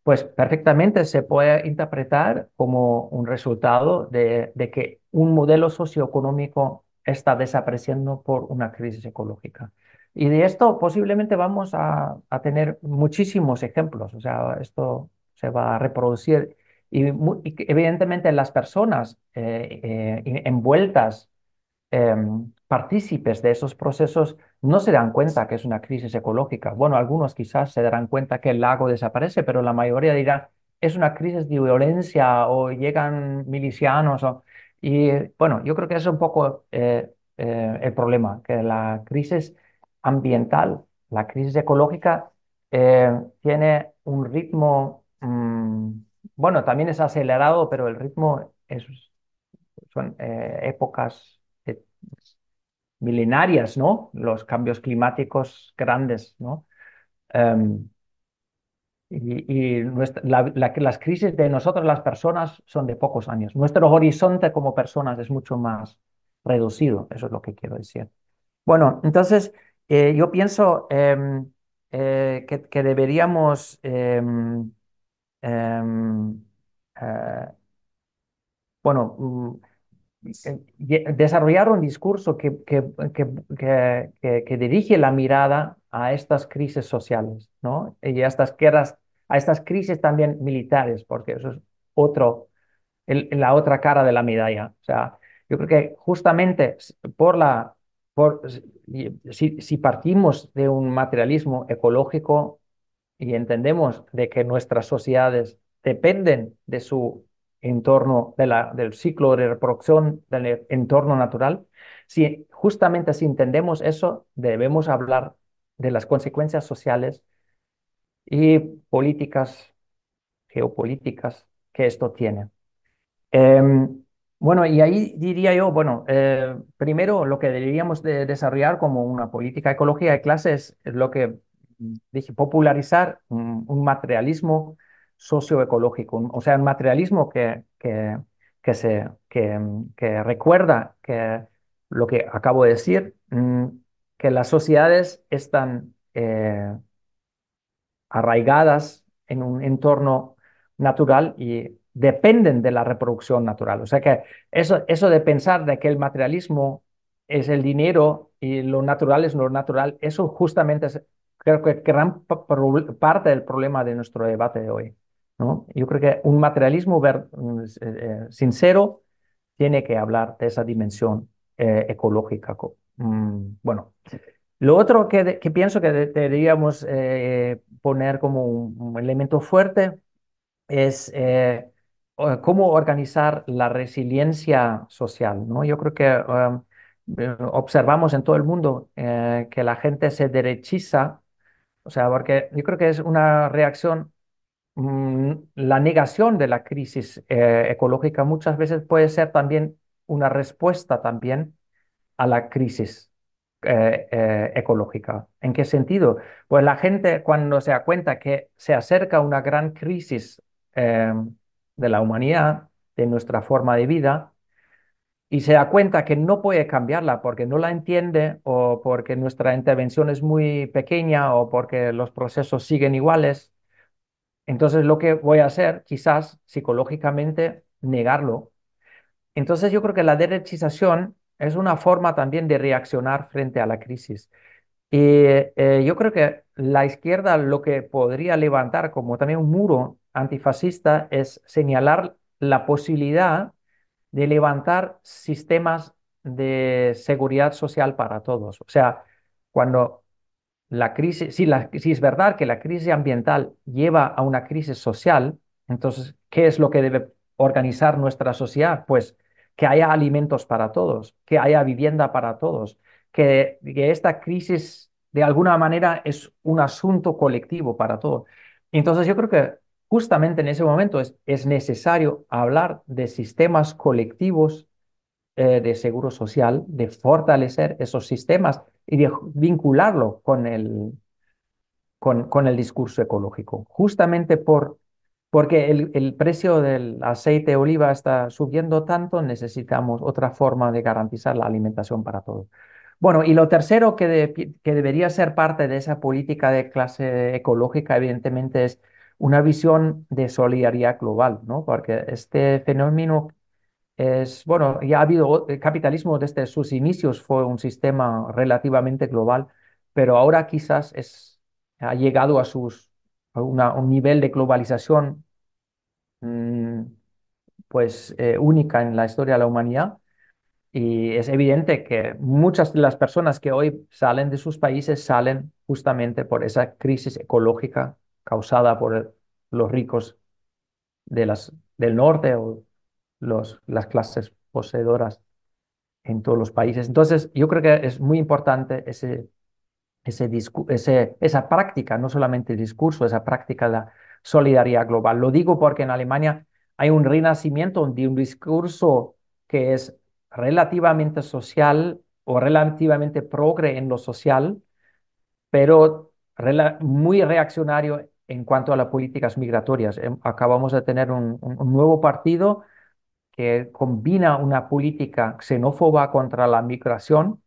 pues perfectamente se puede interpretar como un resultado de, de que un modelo socioeconómico está desapareciendo por una crisis ecológica. Y de esto posiblemente vamos a, a, tener muchísimos ejemplos, o sea, esto se va a reproducir y, y evidentemente las personas eh, eh, envueltas, eh, partícipes de esos procesos, no se dan cuenta que es una crisis ecológica. Bueno, algunos quizás se darán cuenta que el lago desaparece, pero la mayoría dirá, es una crisis de violencia o llegan milicianos. O, y bueno, yo creo que es un poco eh, eh, el problema, que la crisis ambiental, la crisis ecológica, eh, tiene un ritmo, mmm, bueno, también es acelerado, pero el ritmo es, son épocas milenarias, ¿no? Los cambios climáticos grandes, ¿no? Um, y, las crisis de nosotros, las personas, son de pocos años. Nuestro horizonte como personas es mucho más reducido, eso es lo que quiero decir. Bueno, entonces eh, yo pienso eh, eh, que, deberíamos em, em, eh, bueno, mm, desarrollar un discurso que, que, que, que, dirige la mirada a estas crisis sociales, ¿no? Y a estas guerras, a estas crisis también militares, porque eso es otro, el, la otra cara de la medalla. O sea, yo creo que justamente por la, por, si, si partimos de un materialismo ecológico y entendemos de que nuestras sociedades dependen de su entorno de la, del ciclo de reproducción del entorno natural, si justamente si entendemos eso, debemos hablar de las consecuencias sociales y políticas, geopolíticas que esto tiene. Eh, bueno, y ahí diría yo, bueno, eh, primero lo que deberíamos de desarrollar como una política ecológica de clases es lo que dije, popularizar un, materialismo socioecológico, o sea, un materialismo que, que, que, se, que, que recuerda que lo que acabo de decir, mm, que las sociedades están eh, arraigadas en un entorno natural y dependen de la reproducción natural. O sea que eso, eso de pensar de que el materialismo es el dinero y lo natural es lo natural, eso justamente es, creo que gran parte del problema de nuestro debate de hoy. ¿no? Yo creo que un materialismo ver, mm, eh, eh, sincero tiene que hablar de esa dimensión eh, ecológica. Mm, bueno, lo otro que, que pienso que deberíamos eh, poner como un, elemento fuerte es eh, cómo organizar la resiliencia social. ¿no? Yo creo que um, observamos en todo el mundo que la gente se derechiza, o sea, porque yo creo que es una reacción Mm, la negación de la crisis eh, ecológica muchas veces puede ser también una respuesta también a la crisis eh, eh, ecológica. ¿En qué sentido? Pues la gente cuando se da cuenta que se acerca una gran crisis de la humanidad, de nuestra forma de vida, y se da cuenta que no puede cambiarla porque no la entiende o porque nuestra intervención es muy pequeña o porque los procesos siguen iguales, entonces lo que voy a hacer, quizás psicológicamente, negarlo. Entonces yo creo que la derechización es una forma también de reaccionar frente a la crisis. Y eh, yo creo que la izquierda lo que podría levantar como también un muro antifascista es señalar la posibilidad de levantar sistemas de seguridad social para todos. O sea, cuando la crisis, si, la, si es verdad que la crisis ambiental lleva a una crisis social, entonces, ¿qué es lo que debe organizar nuestra sociedad? Pues que haya alimentos para todos, que haya vivienda para todos, que, que esta crisis de alguna manera es un asunto colectivo para todos. Entonces yo creo que justamente en ese momento es, es necesario hablar de sistemas colectivos eh, de seguro social, de fortalecer esos sistemas y de vincularlo con el, con, el discurso ecológico, justamente por, porque el, precio del aceite de oliva está subiendo tanto, necesitamos otra forma de garantizar la alimentación para todos. Bueno, y lo tercero que, que debería ser parte de esa política de clase ecológica, evidentemente, es una visión de solidaridad global, ¿no? Porque este fenómeno es, bueno, ya ha habido, el capitalismo desde sus inicios fue un sistema relativamente global, pero ahora quizás es, ha llegado a, sus, a un nivel de globalización mm, pues eh, única en la historia de la humanidad. Y es evidente que muchas de las personas que hoy salen de sus países salen justamente por esa crisis ecológica causada por los ricos de las, del norte o las clases poseedoras en todos los países. Entonces, yo creo que es muy importante ese, ese, ese, esa práctica, no solamente el discurso, esa práctica de la solidaridad global. Lo digo porque en Alemania hay un renacimiento de un discurso que es relativamente social o relativamente progre en lo social, pero muy reaccionario en cuanto a las políticas migratorias. Em, acabamos de tener un, nuevo partido que combina una política xenófoba contra la migración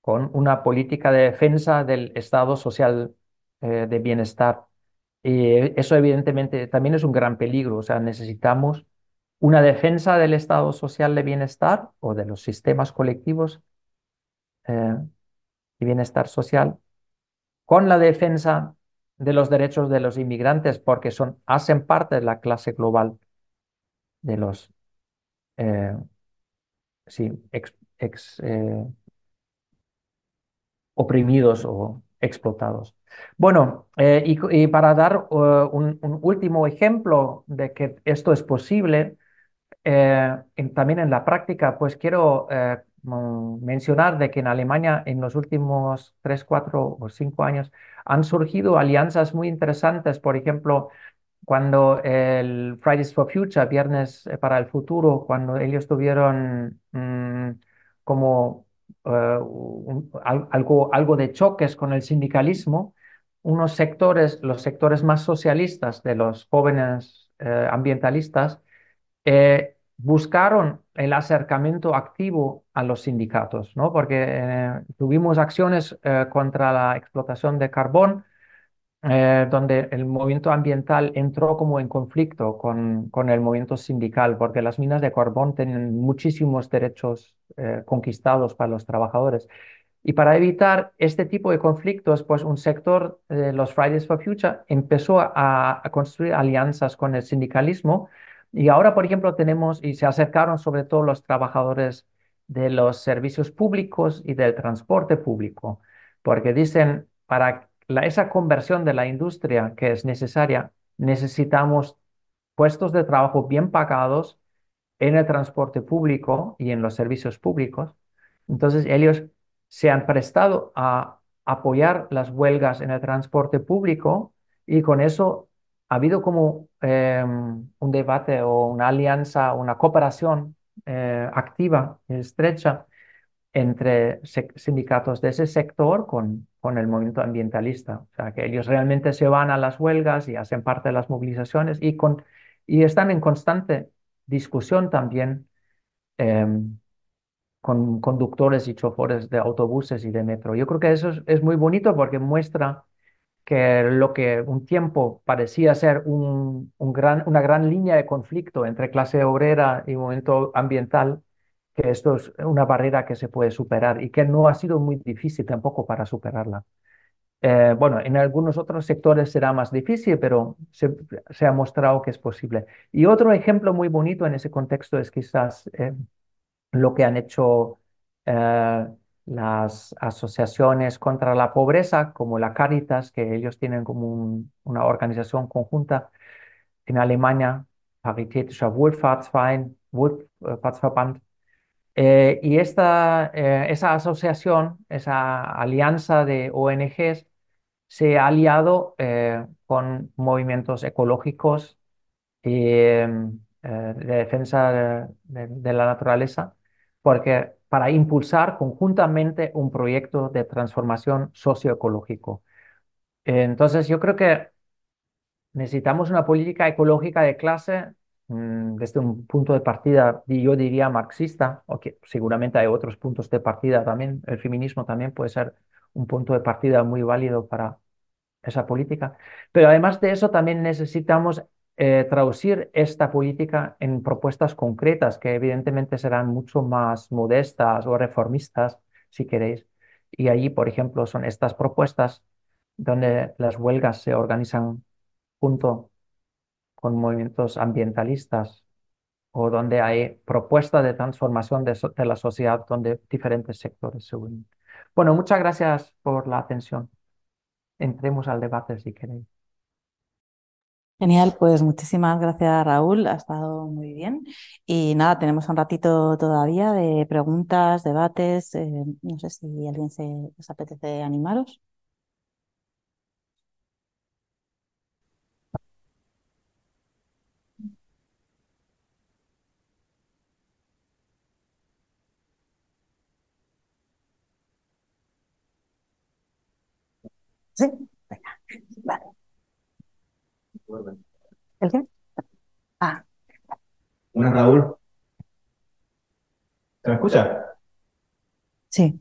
con una política de defensa del Estado social eh, de bienestar. Y eso evidentemente también es un gran peligro. O sea, necesitamos una defensa del Estado social de bienestar o de los sistemas colectivos eh, de bienestar social con la defensa de los derechos de los inmigrantes porque son, hacen parte de la clase global de los eh, sí, ex, eh, oprimidos o explotados. Bueno, eh, y, para dar un, último ejemplo de que esto es posible, también en la práctica, pues quiero mencionar de que en Alemania en los últimos tres, cuatro o cinco años han surgido alianzas muy interesantes, por ejemplo, cuando el Fridays for Future, Viernes eh, para el Futuro, cuando ellos tuvieron mm, como eh, algo, algo de choques con el sindicalismo, unos sectores, los sectores más socialistas de los jóvenes eh, ambientalistas, buscaron el acercamiento activo a los sindicatos, ¿no? porque tuvimos acciones contra la explotación de carbón, eh, donde el movimiento ambiental entró como en conflicto con, con, el movimiento sindical, porque las minas de carbón tienen muchísimos derechos eh, conquistados para los trabajadores. Y para evitar este tipo de conflictos, pues un sector los Fridays for Future empezó a construir alianzas con el sindicalismo y ahora, por ejemplo, tenemos y se acercaron sobre todo los trabajadores de los servicios públicos y del transporte público, porque dicen, para esa conversión de la industria que es necesaria, necesitamos puestos de trabajo bien pagados en el transporte público y en los servicios públicos. Entonces ellos se han prestado a apoyar las huelgas en el transporte público y con eso ha habido como em, un debate o una alianza, una cooperación eh, activa y estrecha entre sindicatos de ese sector con, con el movimiento ambientalista. O sea, que ellos realmente se van a las huelgas y hacen parte de las movilizaciones y, con, y están en constante discusión también em, con conductores y choferes de autobuses y de metro. Yo creo que eso es, muy bonito porque muestra que lo que un tiempo parecía ser un, una gran línea de conflicto entre clase obrera y movimiento ambiental que esto es una barrera que se puede superar y que no ha sido muy difícil tampoco para superarla. Eh, bueno, en algunos otros sectores será más difícil, pero se, ha mostrado que es posible. Y otro ejemplo muy bonito en ese contexto es quizás eh, lo que han hecho eh, las asociaciones contra la pobreza, como la Caritas, que ellos tienen como una organización conjunta en Alemania, Paritätischer Wohlfahrtsverein, Wohlfahrtsverband, eh, y esta, eh, esa asociación, esa alianza de ONGs, se ha aliado eh, con movimientos ecológicos y de defensa de, la naturaleza, porque para impulsar conjuntamente un proyecto de transformación socioecológico. Entonces, yo creo que necesitamos una política ecológica de clase Mm, desde un punto de partida, yo diría marxista, aunque seguramente hay otros puntos de partida también, el feminismo también puede ser un punto de partida muy válido para, esa política. Pero además de eso, también necesitamos eh, traducir esta política en propuestas concretas que evidentemente serán mucho más modestas o reformistas, si queréis. Y allí, por ejemplo, son estas propuestas donde las huelgas se organizan junto con movimientos ambientalistas o donde hay propuestas de transformación de, de la sociedad donde diferentes sectores se unen. Bueno, muchas gracias por la atención. Entremos al debate si queréis. Genial, pues muchísimas gracias Raúl, ha estado muy bien. Y nada, tenemos un ratito todavía de preguntas, debates. eh, no sé si alguien se os apetece animaros. Sí. ¿El qué? Ah, Buenas, Raúl. ¿Se me escucha? sí,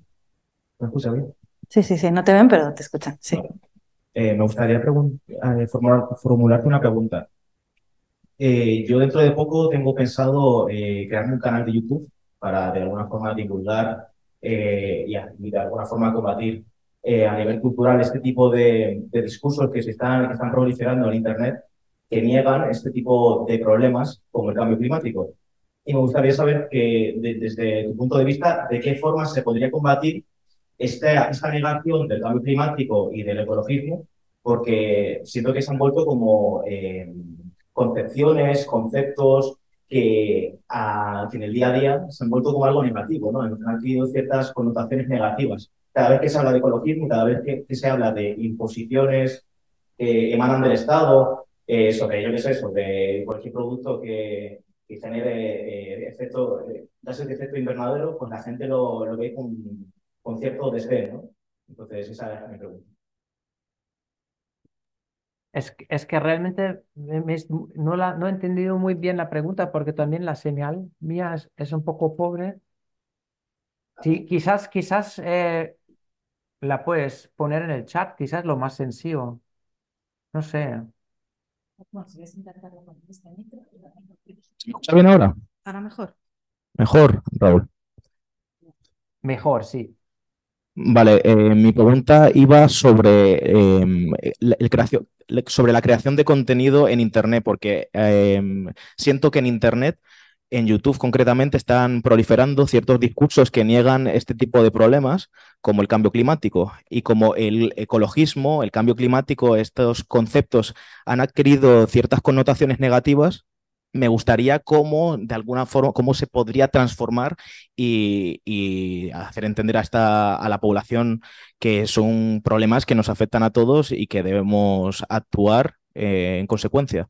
¿Me escucha bien? sí, sí, sí, no te ven, pero te escuchan, sí. Eh, me gustaría eh, formular- formularte una pregunta. Eh, yo dentro de poco tengo pensado eh, crearme un canal de YouTube para de alguna forma divulgar y de alguna forma combatir eh, a nivel cultural este tipo de, de discursos que se están, que están proliferando en Internet que niegan este tipo de problemas como el cambio climático. Y me gustaría saber que de- desde tu punto de vista, de qué forma se podría combatir esta, esta negación del cambio climático y del ecologismo, porque siento que se han vuelto como eh, concepciones, conceptos que, a- que en el día a día se han vuelto como algo negativo, ¿no? Han adquirido ciertas connotaciones negativas. Cada vez que se habla de ecologismo, cada vez que, se habla de imposiciones que emanan del Estado, eh, sobre, yo qué sé, sobre cualquier producto que, que genere eh, efecto, eh, gases de efecto invernadero, pues la gente lo, ve con, cierto desdén, ¿no? Entonces, esa es mi pregunta. Es, que- realmente no, he entendido muy bien la pregunta porque también la señal mía es, es un poco pobre. Sí, quizás, quizás eh, la puedes poner en el chat, quizás lo más sencillo. No sé. ¿Me escucha bien ahora? Ahora mejor. Mejor, Raúl. Mejor, sí. Vale, eh, mi pregunta iba sobre, em, la- el creación, sobre la creación de contenido en Internet, porque em, siento que en Internet, en YouTube concretamente, están proliferando ciertos discursos que niegan este tipo de problemas, como el cambio climático. Y como el ecologismo, el cambio climático, estos conceptos han adquirido ciertas connotaciones negativas, me gustaría cómo, de alguna forma, cómo se podría transformar y, hacer entender a, esta, a la población que son problemas que nos afectan a todos y que debemos actuar eh, en consecuencia.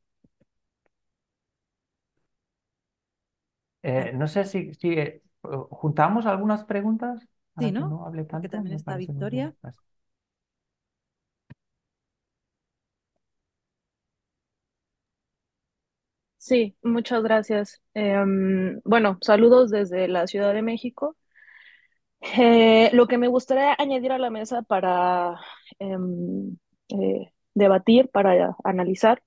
Eh, no sé si, si eh, juntamos algunas preguntas para Sí, que ¿no? no hable tanto. también me está Victoria. Sí, muchas gracias. Em, bueno, saludos desde la Ciudad de México. Eh, lo que me gustaría añadir a la mesa para em, eh, debatir, para analizar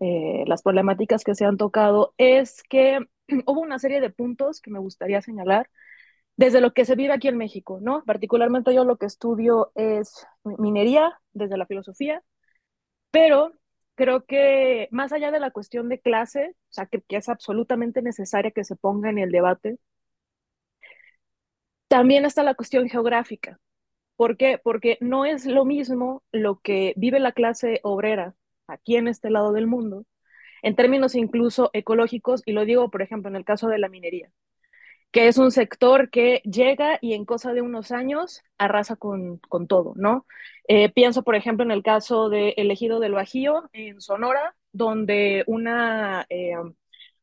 eh, las problemáticas que se han tocado, es que hubo una serie de puntos que me gustaría señalar desde lo que se vive aquí en México, ¿no? Particularmente yo lo que estudio es minería desde la filosofía, pero creo que más allá de la cuestión de clase, o sea, que, que es absolutamente necesaria que se ponga en el debate, también está la cuestión geográfica. ¿Por qué? Porque no es lo mismo lo que vive la clase obrera aquí en este lado del mundo, en términos incluso ecológicos, y lo digo, por ejemplo, en el caso de la minería, que es un sector que llega y en cosa de unos años arrasa con, con todo, ¿no? Eh, pienso, por ejemplo, en el caso del de Ejido del Bajío, en Sonora, donde una, eh,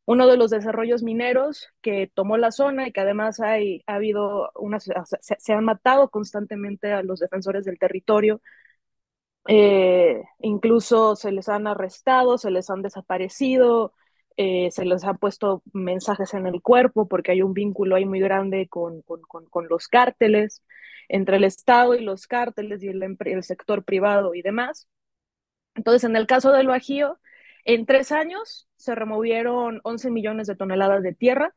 uno de los desarrollos mineros que tomó la zona y que además hay, ha habido unas, se, se han matado constantemente a los defensores del territorio, eh, incluso se les han arrestado, se les han desaparecido, eh, se les han puesto mensajes en el cuerpo porque hay un vínculo ahí muy grande con, con, con, con los cárteles, entre el Estado y los cárteles y el, el sector privado y demás. Entonces, en el caso del Bajío, en tres años se removieron 11 millones de toneladas de tierra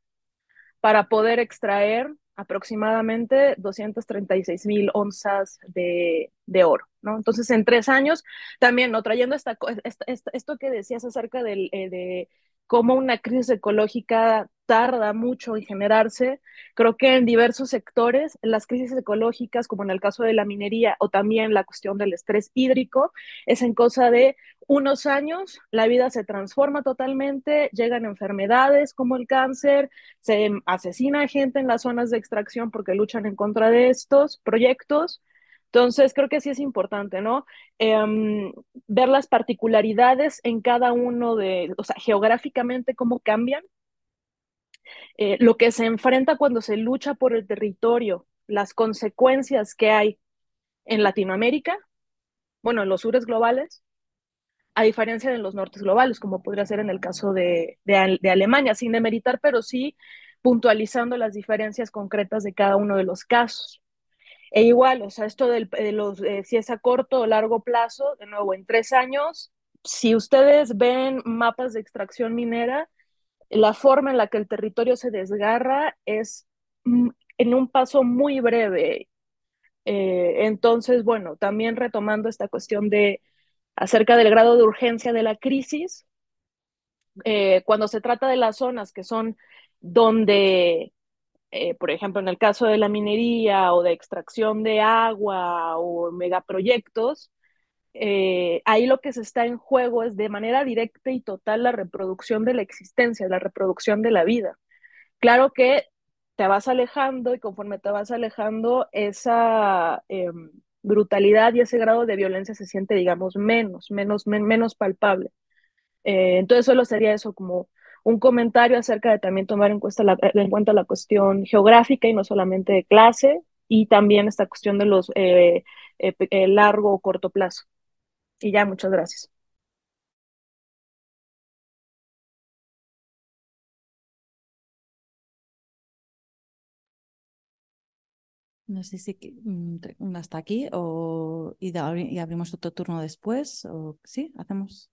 para poder extraer aproximadamente 236 mil onzas de, de, oro, ¿no? Entonces, en tres años, también, ¿no? Trayendo esta, esta, esta, esto que decías acerca del, eh, de cómo una crisis ecológica tarda mucho en generarse. Creo que en diversos sectores, las crisis ecológicas, como en el caso de la minería o también la cuestión del estrés hídrico, es en cosa de unos años, la vida se transforma totalmente, llegan enfermedades como el cáncer, se asesina gente en las zonas de extracción porque luchan en contra de estos proyectos. Entonces, creo que sí es importante, ¿no? Eh, ver las particularidades en cada uno de, o sea, geográficamente cómo cambian, eh, lo que se enfrenta cuando se lucha por el territorio, las consecuencias que hay en Latinoamérica, bueno, en los sures globales, a diferencia de los nortes globales, como podría ser en el caso de, de Alemania, sin demeritar, pero sí puntualizando las diferencias concretas de cada uno de los casos. E igual, o sea, esto del, de los, eh, si es a corto o largo plazo, de nuevo, en tres años, si ustedes ven mapas de extracción minera, la forma en la que el territorio se desgarra es en un paso muy breve. Eh, entonces, bueno, también retomando esta cuestión de acerca del grado de urgencia de la crisis, eh, cuando se trata de las zonas que son donde eh, por ejemplo, en el caso de la minería o de extracción de agua o megaproyectos, eh, ahí lo que se está en juego es de manera directa y total la reproducción de la existencia, la reproducción de la vida. Claro que te vas alejando y conforme te vas alejando, esa eh, brutalidad y ese grado de violencia se siente, digamos, menos, menos, men menos palpable. Eh, entonces, solo sería eso como un comentario acerca de también tomar en cuenta, la, en cuenta la cuestión geográfica y no solamente de clase, y también esta cuestión de los eh, eh, largo o corto plazo. Y ya, muchas gracias. No sé si hasta aquí o y, abrimos otro turno después o sí, hacemos.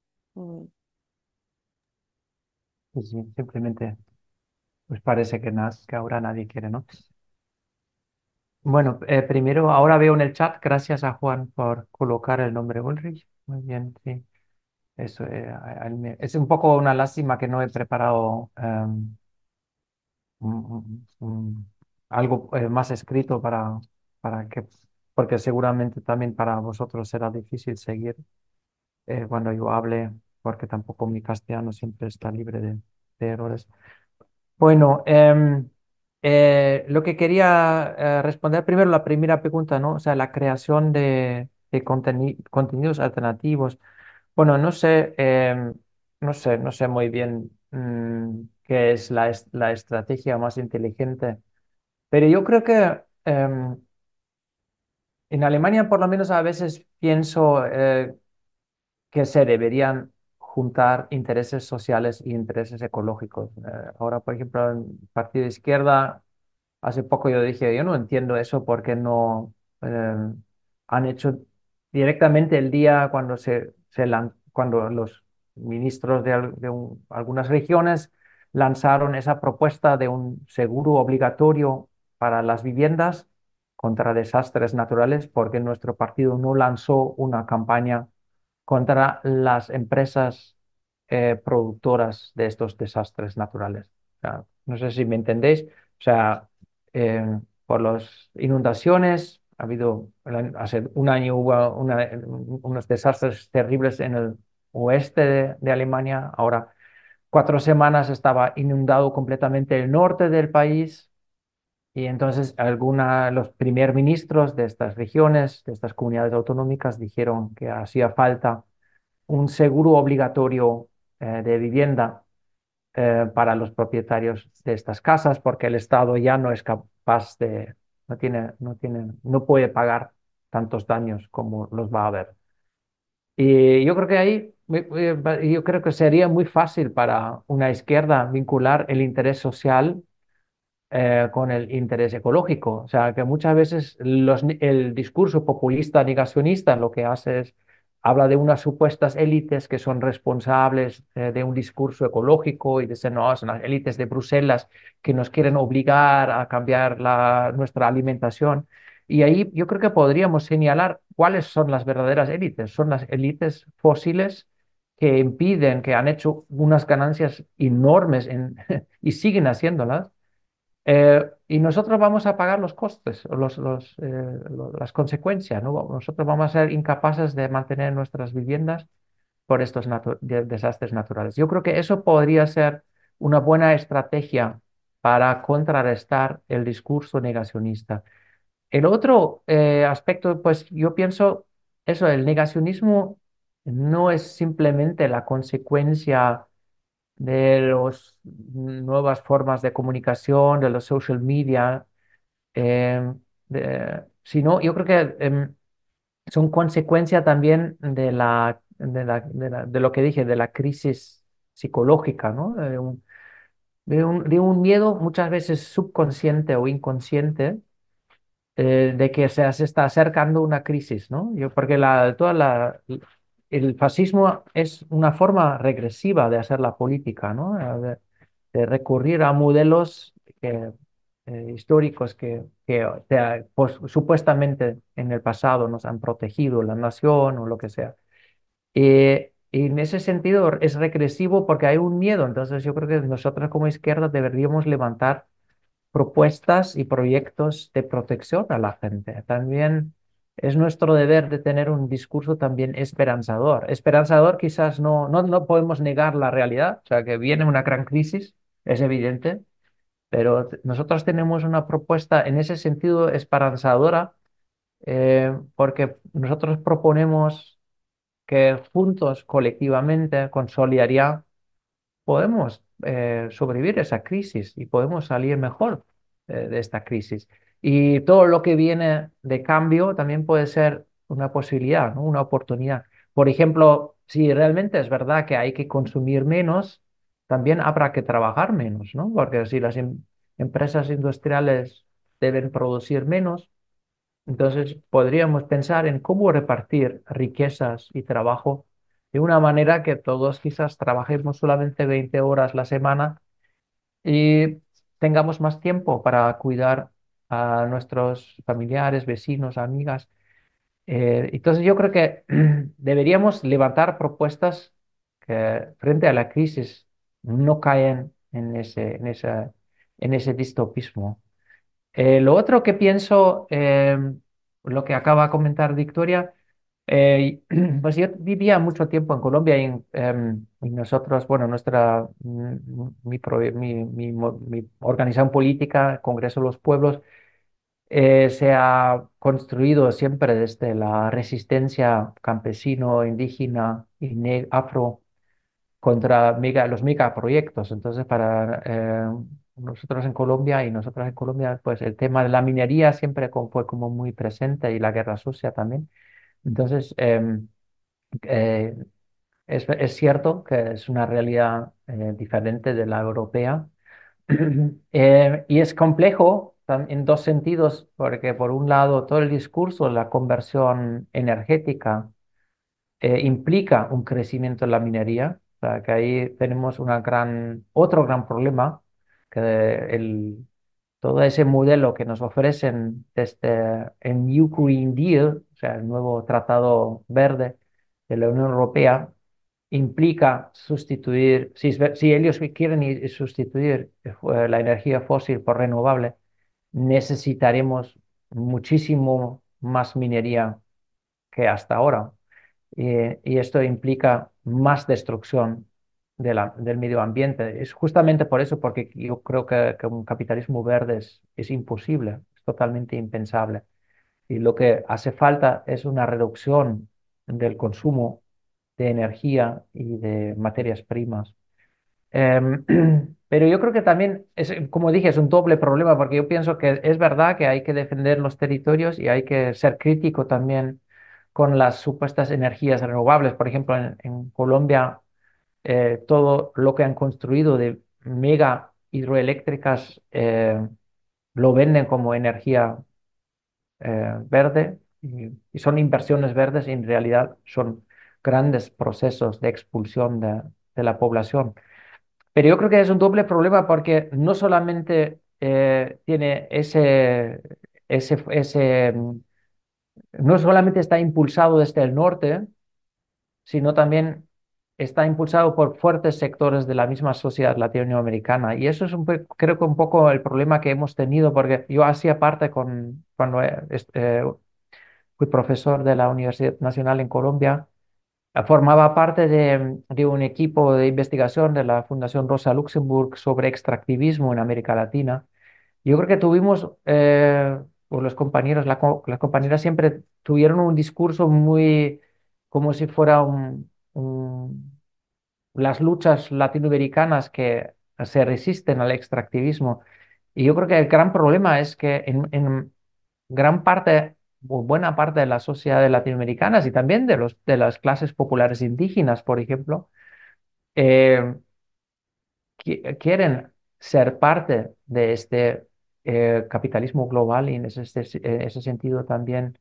Sí, sí, simplemente pues parece que, que ahora nadie quiere, ¿no? Bueno, eh, primero, ahora veo en el chat, gracias a Juan por colocar el nombre Ulrich. Muy bien, sí. Eso eh, es un poco una lástima que no he preparado un, algo eh, más escrito para, para que, porque seguramente también para vosotros será difícil seguir cuando yo hable, porque tampoco mi castellano siempre está libre de, errores. Bueno, eh, eh, lo que quería eh, responder primero la primera pregunta, ¿no? O sea, la creación de, de conteni contenidos alternativos. Bueno, no sé, em, no sé, no sé muy bien mmm, qué es la, la, estrategia más inteligente, pero yo creo que em, en Alemania por lo menos a veces pienso eh, que se deberían juntar intereses sociales y intereses ecológicos. Eh, ahora, por ejemplo, en el Partido de Izquierda, hace poco yo dije, yo no entiendo eso porque no eh, han hecho directamente el día cuando, se, se cuando los ministros de, de un, algunas regiones lanzaron esa propuesta de un seguro obligatorio para las viviendas contra desastres naturales, porque nuestro partido no lanzó una campaña contra las empresas eh, productoras de estos desastres naturales. No sé si me entendéis. O sea, eh, por las inundaciones, ha habido, hace un año hubo unos desastres terribles en el oeste de, Alemania. Ahora, cuatro semanas estaba inundado completamente el norte del país. Y entonces alguna, los primer ministros de estas regiones, de estas comunidades autonómicas, dijeron que hacía falta un seguro obligatorio eh, de vivienda eh, para los propietarios de estas casas, porque el Estado ya no es capaz de, no tiene, no tiene, no puede pagar tantos daños como los va a haber. Y yo creo que ahí, yo creo que sería muy fácil para una izquierda vincular el interés social eh, con el interés ecológico. O sea, que muchas veces el discurso populista negacionista lo que hace es habla de unas supuestas élites que son responsables eh, de un discurso ecológico y dice, no, son las élites de Bruselas que nos quieren obligar a cambiar la, nuestra alimentación. Y ahí yo creo que podríamos señalar cuáles son las verdaderas élites. Son las élites fósiles que impiden, que han hecho unas ganancias enormes en, y siguen haciéndolas. Eh, y nosotros vamos a pagar los costes, los, los, eh, las consecuencias. ¿no? Nosotros vamos a ser incapaces de mantener nuestras viviendas por estos desastres naturales. Yo creo que eso podría ser una buena estrategia para contrarrestar el discurso negacionista. El otro eh, aspecto, pues yo pienso, eso, el negacionismo no es simplemente la consecuencia de las nuevas formas de comunicación, de los social media, em, sino yo creo que em, son consecuencia también de, la, de, lo que dije, de la crisis psicológica, ¿no? De un, de un, miedo muchas veces subconsciente o inconsciente eh, de que se, se, está acercando una crisis, ¿no? Yo, porque la, toda la, el fascismo es una forma regresiva de hacer la política, ¿no? De, recurrir a modelos eh, históricos que, pues, supuestamente en el pasado nos han protegido la nación o lo que sea. y en ese sentido es regresivo porque hay un miedo. Entonces yo creo que nosotros como izquierda deberíamos levantar propuestas y proyectos de protección a la gente. También es nuestro deber de tener un discurso también esperanzador. Esperanzador quizás no, no, no podemos negar la realidad, o sea, que viene una gran crisis, es evidente, pero nosotros tenemos una propuesta en ese sentido esperanzadora eh, porque nosotros proponemos que juntos, colectivamente, con solidaridad, podemos eh, sobrevivir esa crisis y podemos salir mejor eh, de esta crisis. Y todo lo que viene de cambio también puede ser una posibilidad, una oportunidad. Por ejemplo, si realmente es verdad que hay que consumir menos, también habrá que trabajar menos, ¿no? Porque si las em, empresas industriales deben producir menos, entonces podríamos pensar en cómo repartir riquezas y trabajo de una manera que todos quizás trabajemos solamente 20 horas la semana y tengamos más tiempo para cuidar a nuestros familiares, vecinos, amigas. Eh, entonces yo creo que deberíamos levantar propuestas que frente a la crisis no caen en ese, en esa, en ese distopismo. Eh, lo otro que pienso, eh, lo que acaba de comentar Victoria, pues yo vivía mucho tiempo en Colombia y, em, nosotros, bueno, nuestra, mm, mi, mi, organización política, Congreso de los Pueblos, eh, se ha construido siempre desde la resistencia campesino, indígena y afro contra mega, los megaproyectos. Entonces, para eh, nosotros en Colombia y nosotros en Colombia, pues el tema de la minería siempre fue como muy presente y la guerra sucia también. Entonces, em, eh, es, es, cierto que es una realidad diferente de la europea y es complejo en dos sentidos, porque por un lado todo el discurso de la conversión energética eh, implica un crecimiento en la minería, o sea, que ahí tenemos una gran, otro gran problema, que el, todo ese modelo que nos ofrecen desde el New Green Deal, o sea, el nuevo tratado verde de la Unión Europea, implica sustituir, si, si ellos quieren sustituir eh, la energía fósil por renovable, necesitaremos muchísimo más minería que hasta ahora. Y, esto implica más destrucción del medio ambiente. Es justamente por eso, porque yo creo que, un capitalismo verde es, es, imposible, es totalmente impensable. Y lo que hace falta es una reducción del consumo de energía y de materias primas. Em, pero yo creo que también, es, como dije, es un doble problema, porque yo pienso que es verdad que hay que defender los territorios y hay que ser crítico también con las supuestas energías renovables. Por ejemplo, en, Colombia, eh, todo lo que han construido de mega hidroeléctricas eh, lo venden como energía eh, verde y, son inversiones verdes y en realidad son grandes procesos de expulsión de la población. Pero yo creo que es un doble problema porque no solamente eh, tiene ese, ese, ese, mm, no solamente está impulsado desde el norte, sino también está impulsado por fuertes sectores de la misma sociedad latinoamericana. Y eso es un, creo que un poco el problema que hemos tenido, porque yo hacía parte con, cuando eh, eh, fui profesor de la Universidad Nacional en Colombia, formaba parte de, un equipo de investigación de la Fundación Rosa Luxemburg sobre extractivismo en América Latina. Yo creo que tuvimos, eh, los compañeros, la, las compañeras siempre tuvieron un discurso muy como si fuera las luchas latinoamericanas que se resisten al extractivismo. Y yo creo que el gran problema es que en gran parte, buena parte de las sociedades latinoamericanas y también de, los, de las clases populares indígenas, por ejemplo, eh, quieren ser parte de este eh, capitalismo global y en ese, ese sentido también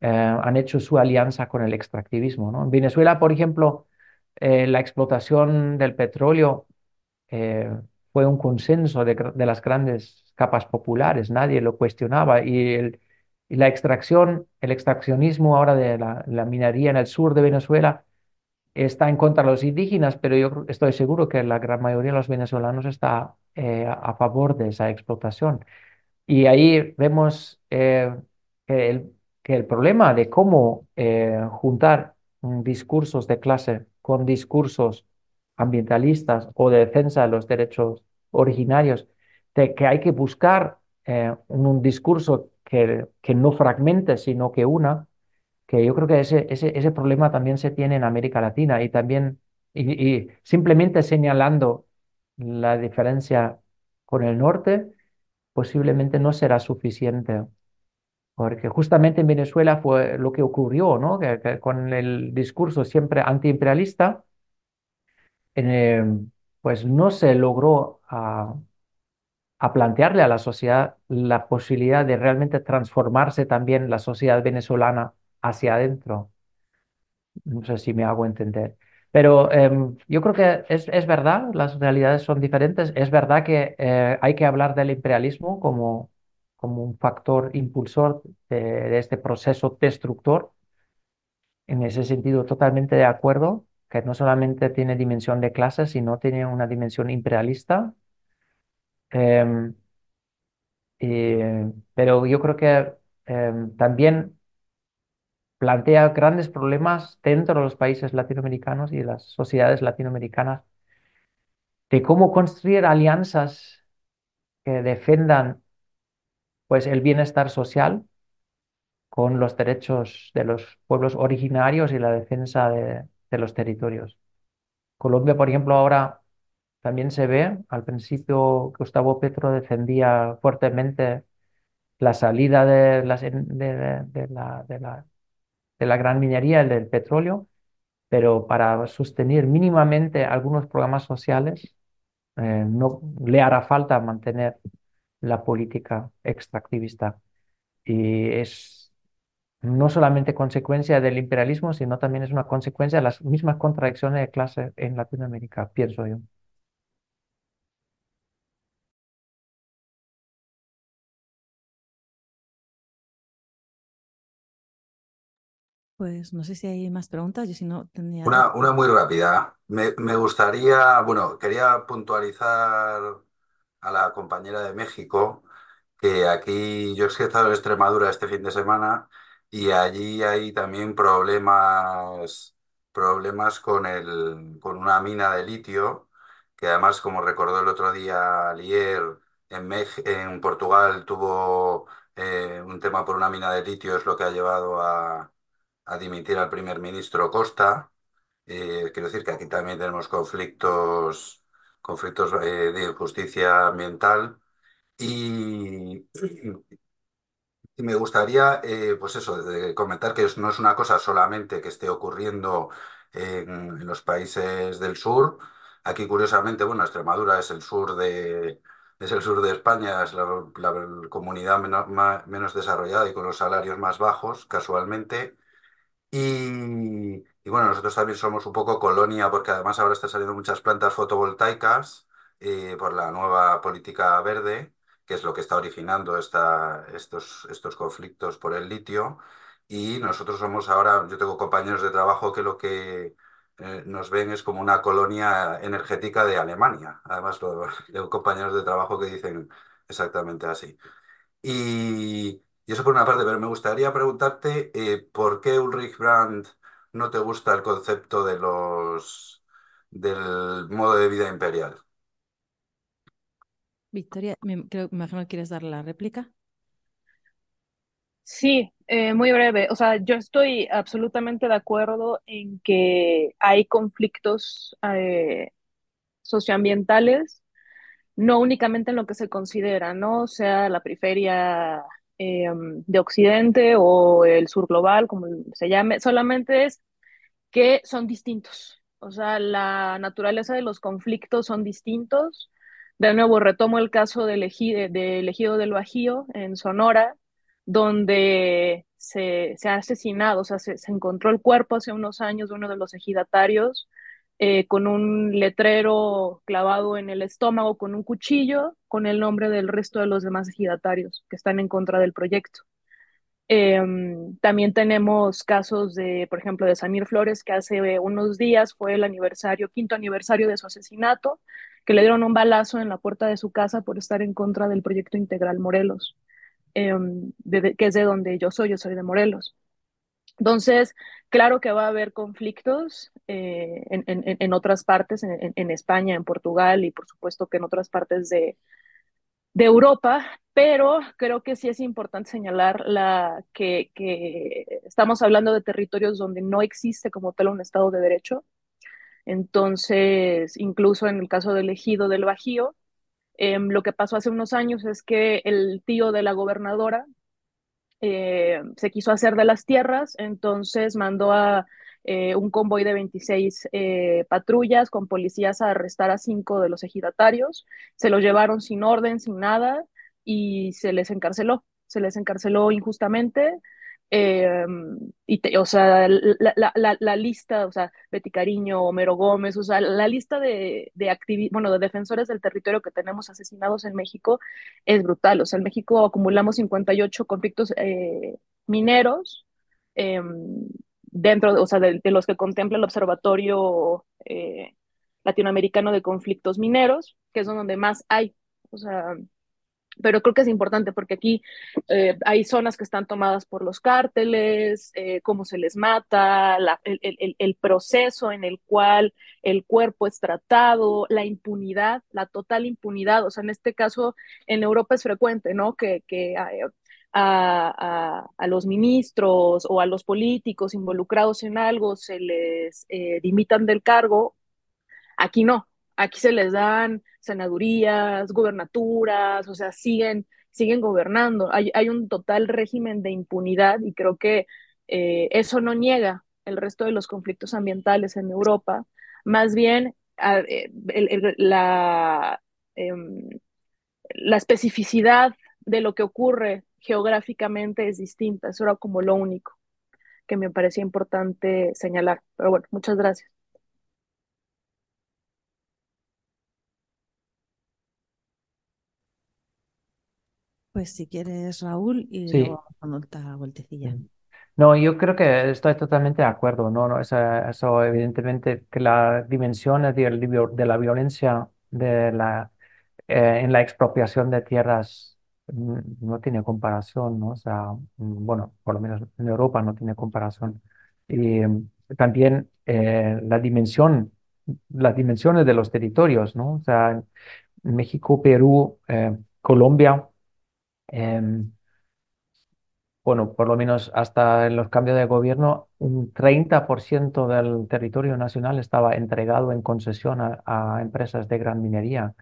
eh, han hecho su alianza con el extractivismo. ¿no? En Venezuela, por ejemplo, la explotación del petróleo fue un consenso de, de, las grandes capas populares, nadie lo cuestionaba y, el, y la extracción, el extraccionismo ahora de la, minería en el sur de Venezuela está en contra de los indígenas, pero yo estoy seguro que la gran mayoría de los venezolanos está eh, a favor de esa explotación. Y ahí vemos eh, que, el, problema de cómo eh, juntar discursos de clase con discursos ambientalistas o de defensa de los derechos originarios, de que hay que buscar un, discurso que, no fragmente, sino que una, que yo creo que ese, ese, ese problema también se tiene en América Latina y también, y, simplemente señalando la diferencia con el norte, posiblemente no será suficiente. Porque justamente en Venezuela fue lo que ocurrió, ¿no? Que, con el discurso siempre antiimperialista, eh, pues no se logró a, a, plantearle a la sociedad la posibilidad de realmente transformarse también la sociedad venezolana hacia adentro. No sé si me hago entender. Pero eh, yo creo que es, es, verdad, las realidades son diferentes. Es verdad que eh, hay que hablar del imperialismo como, como un factor impulsor de, de este proceso destructor. En ese sentido, totalmente de acuerdo que no solamente tiene dimensión de clase, sino tiene una dimensión imperialista. Y, pero yo creo que eh, también plantea grandes problemas dentro de los países latinoamericanos y las sociedades latinoamericanas de cómo construir alianzas que defendan pues, el bienestar social con los derechos de los pueblos originarios y la defensa de, de los territorios. Colombia, por ejemplo, ahora también se ve, al principio Gustavo Petro defendía fuertemente la salida de, las, de, la, de, la, de la gran minería, el del petróleo, pero para sostener mínimamente algunos programas sociales, eh, no le hará falta mantener la política extractivista. Y es no solamente consecuencia del imperialismo, sino también es una consecuencia de las mismas contradicciones de clase en Latinoamérica, pienso yo. Pues no sé si hay más preguntas, yo si no tendría... Una, una muy rápida. Me, me gustaría, bueno, quería puntualizar a la compañera de México que aquí yo he estado en Extremadura este fin de semana y allí hay también problemas, problemas con el, con una mina de litio, que además, como recordó el otro día Lier, en, Mex en Portugal tuvo eh, un tema por una mina de litio, es lo que ha llevado a, a dimitir al primer ministro Costa. Eh, quiero decir que aquí también tenemos conflictos, conflictos eh, de injusticia ambiental. Y, me gustaría, eh, pues eso, de comentar que no es una cosa solamente que esté ocurriendo en, los países del sur. Aquí, curiosamente, bueno, Extremadura es el sur de, es el sur de España, es la, la comunidad menos, menos desarrollada y con los salarios más bajos, casualmente. Y, Y bueno, nosotros también somos un poco colonia porque además ahora están saliendo muchas plantas fotovoltaicas eh, por la nueva política verde, que es lo que está originando esta, estos, estos conflictos por el litio. Y nosotros somos ahora, yo tengo compañeros de trabajo que lo que eh, nos ven es como una colonia energética de Alemania. Además, tengo compañeros de trabajo que dicen exactamente así. Y, y eso por una parte, pero me gustaría preguntarte eh, por qué Ulrich Brandt no te gusta el concepto de los del modo de vida imperial. Victoria, me, creo, me imagino que quieres darle la réplica. Sí, eh, muy breve. O sea, yo estoy absolutamente de acuerdo en que hay conflictos eh, socioambientales, no únicamente en lo que se considera, ¿no? Sea la periferia eh, de Occidente o el sur global, como se llame, solamente es que son distintos. O sea, la naturaleza de los conflictos son distintos. De nuevo, retomo el caso del ejido, del ejido del Bajío en Sonora, donde se, se ha asesinado, o sea, se, se, encontró el cuerpo hace unos años de uno de los ejidatarios eh, con un letrero clavado en el estómago con un cuchillo con el nombre del resto de los demás ejidatarios que están en contra del proyecto. Eh, también tenemos casos de, por ejemplo, de Samir Flores, que hace unos días fue el aniversario, quinto aniversario de su asesinato, que le dieron un balazo en la puerta de su casa por estar en contra del proyecto integral Morelos, de, que es de donde yo soy, yo soy de Morelos. Entonces, claro que va a haber conflictos eh, en, en, en, otras partes, en, en, España, en Portugal y por supuesto que en otras partes de, de Europa, pero creo que sí es importante señalar la, que, que, estamos hablando de territorios donde no existe como tal un Estado de Derecho. Entonces, incluso en el caso del ejido del Bajío, eh, lo que pasó hace unos años es que el tío de la gobernadora eh, se quiso hacer de las tierras, entonces mandó a eh, un convoy de 26 eh, patrullas con policías a arrestar a cinco de los ejidatarios, se los llevaron sin orden, sin nada, y se les encarceló, se les encarceló injustamente. Eh, y te, o sea, la, la, la, lista, o sea, Betty Cariño, Homero Gómez, o sea, la lista de, de activistas, bueno, de defensores del territorio que tenemos asesinados en México es brutal. O sea, en México acumulamos 58 conflictos eh, mineros eh, dentro, o sea, de, de, los que contempla el Observatorio eh, Latinoamericano de Conflictos Mineros, que es donde más hay. O sea, pero creo que es importante porque aquí eh, hay zonas que están tomadas por los cárteles, eh, cómo se les mata, el, proceso en el cual el cuerpo es tratado, la impunidad, la total impunidad. O sea, en este caso, en Europa es frecuente, ¿no? Que, que a, los ministros o a los políticos involucrados en algo se les eh, dimitan del cargo. Aquí no, aquí se les dan senadurías, gubernaturas, o sea, siguen, siguen gobernando. Hay, hay un total régimen de impunidad y creo que eh, eso no niega el resto de los conflictos ambientales en Europa. Más bien, el, el, la, eh, la especificidad de lo que ocurre geográficamente es distinta. Eso era como lo único que me parecía importante señalar. Pero bueno, muchas gracias. Pues si quieres, Raúl, y Sí. luego a otra vueltecilla. No, yo creo que estoy totalmente de acuerdo, ¿no? No, eso, eso evidentemente que la dimensión de, de la violencia de la, eh, en la expropiación de tierras mm, no tiene comparación, ¿no? O sea, mm, bueno, por lo menos en Europa no tiene comparación. Y mm, también eh, la dimensión, las dimensiones de los territorios, ¿no? O sea, México, Perú, eh, Colombia. Em, bueno, por lo menos hasta en los cambios de gobierno, un 30% del territorio nacional estaba entregado en concesión a, empresas de gran minería.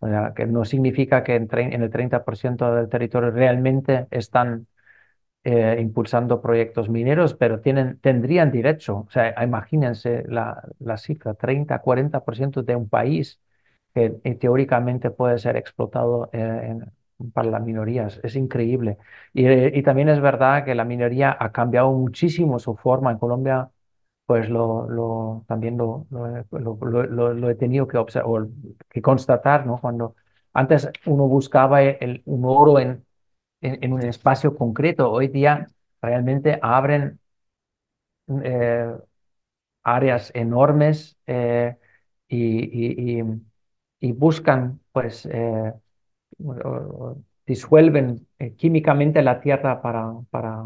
O sea, que no significa que en, en el 30% del territorio realmente están eh, impulsando proyectos mineros, pero tienen, tendrían derecho. O sea, imagínense la, la cifra, 30-40% de un país que eh, teóricamente puede ser explotado eh, en, para las minorías. Es increíble. Y, y, también es verdad que la minoría ha cambiado muchísimo su forma. En Colombia, pues lo, lo, también lo, lo, lo, he tenido que, observar, que constatar, ¿no? Cuando antes uno buscaba el, un oro en, en, un espacio concreto, hoy día realmente abren eh, áreas enormes eh, y, y, y, buscan, pues, eh, disuelven químicamente la tierra para, para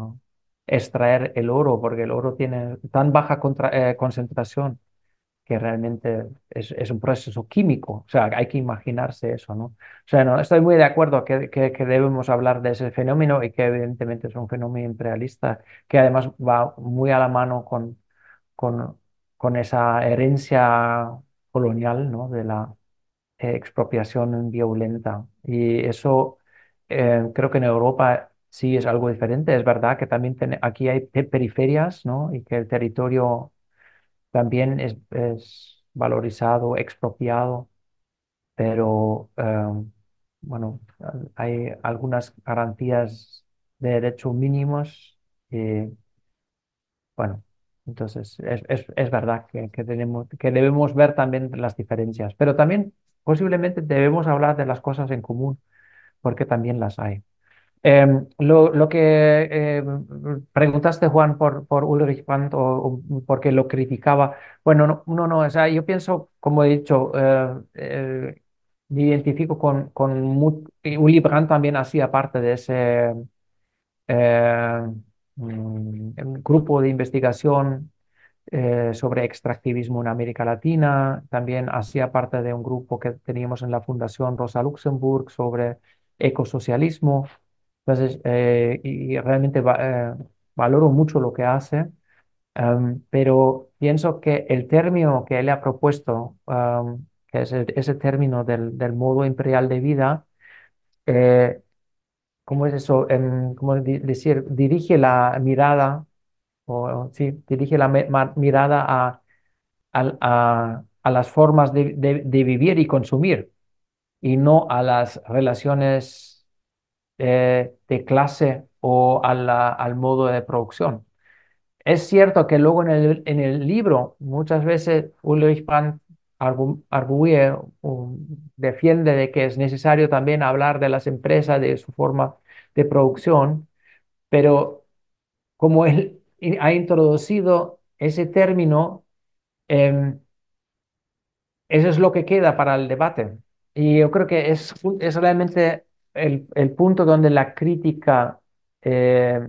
extraer el oro, porque el oro tiene tan baja concentración que realmente es, es, un proceso químico. O sea, hay que imaginarse eso, ¿no? O sea, no, estoy muy de acuerdo que, que, que, debemos hablar de ese fenómeno y que evidentemente es un fenómeno imperialista que además va muy a la mano con, con, con esa herencia colonial, ¿no? De la expropiación violenta. Y eso eh, creo que en Europa sí es algo diferente. Es verdad que también aquí hay periferias, ¿no? Y que el territorio también es, valorizado, expropiado, pero em, bueno, hay algunas garantías de derechos mínimos y bueno, entonces es, es, verdad que, que, tenemos, que debemos ver también las diferencias, pero también posiblemente debemos hablar de las cosas en común, porque también las hay. Em, lo, que em, preguntaste, Juan, por, Ulrich Brandt o, porque lo criticaba, bueno, no, no, no, o sea, yo pienso, como he dicho, eh, eh, me identifico con, con Uli Brandt también hacía parte de ese eh, mm, grupo de investigación sobre extractivismo en América Latina, también hacía parte de un grupo que teníamos en la Fundación Rosa Luxemburg sobre ecosocialismo. Entonces, eh, y, realmente eh, valoro mucho lo que hace, em, pero pienso que el término que él ha propuesto, em, que es ese término del, del, modo imperial de vida, eh, ¿cómo es eso? Em, ¿cómo decir? Dirige la mirada, o sí, dirige la mirada a, a, a, las formas de, de, de vivir y consumir, y no a las relaciones eh, de clase o al modo de producción. Es cierto que luego en el, en el libro muchas veces Ulrich Brandt arguye, defiende de que es necesario también hablar de las empresas, de su forma de producción, pero como él ha introducido ese término, em, eso es lo que queda para el debate. Y yo creo que es, es realmente el, punto donde la crítica eh,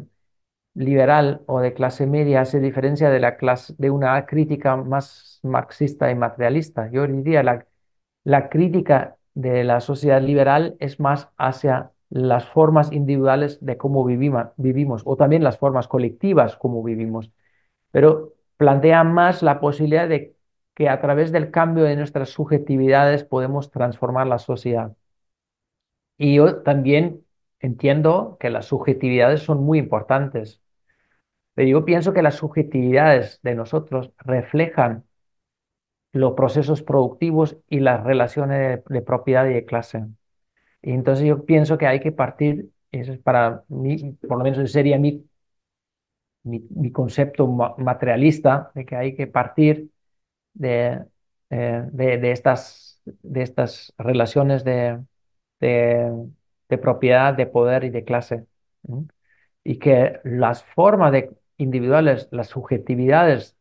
liberal o de clase media se diferencia de, la clase, de una crítica más marxista y materialista. Yo diría la, la crítica de la sociedad liberal es más hacia las formas individuales de cómo vivimos, vivimos o también las formas colectivas como vivimos, pero plantea más la posibilidad de que a través del cambio de nuestras subjetividades podemos transformar la sociedad. Y yo también entiendo que las subjetividades son muy importantes, pero yo pienso que las subjetividades de nosotros reflejan los procesos productivos y las relaciones de, propiedad y de clase. Y entonces yo pienso que hay que partir, eso es para mí, por lo menos sería mi, mi, concepto materialista, de que hay que partir de, eh, de, de, estas, de estas relaciones de, de, propiedad, de poder y de clase. Y que las formas de individuales, las subjetividades,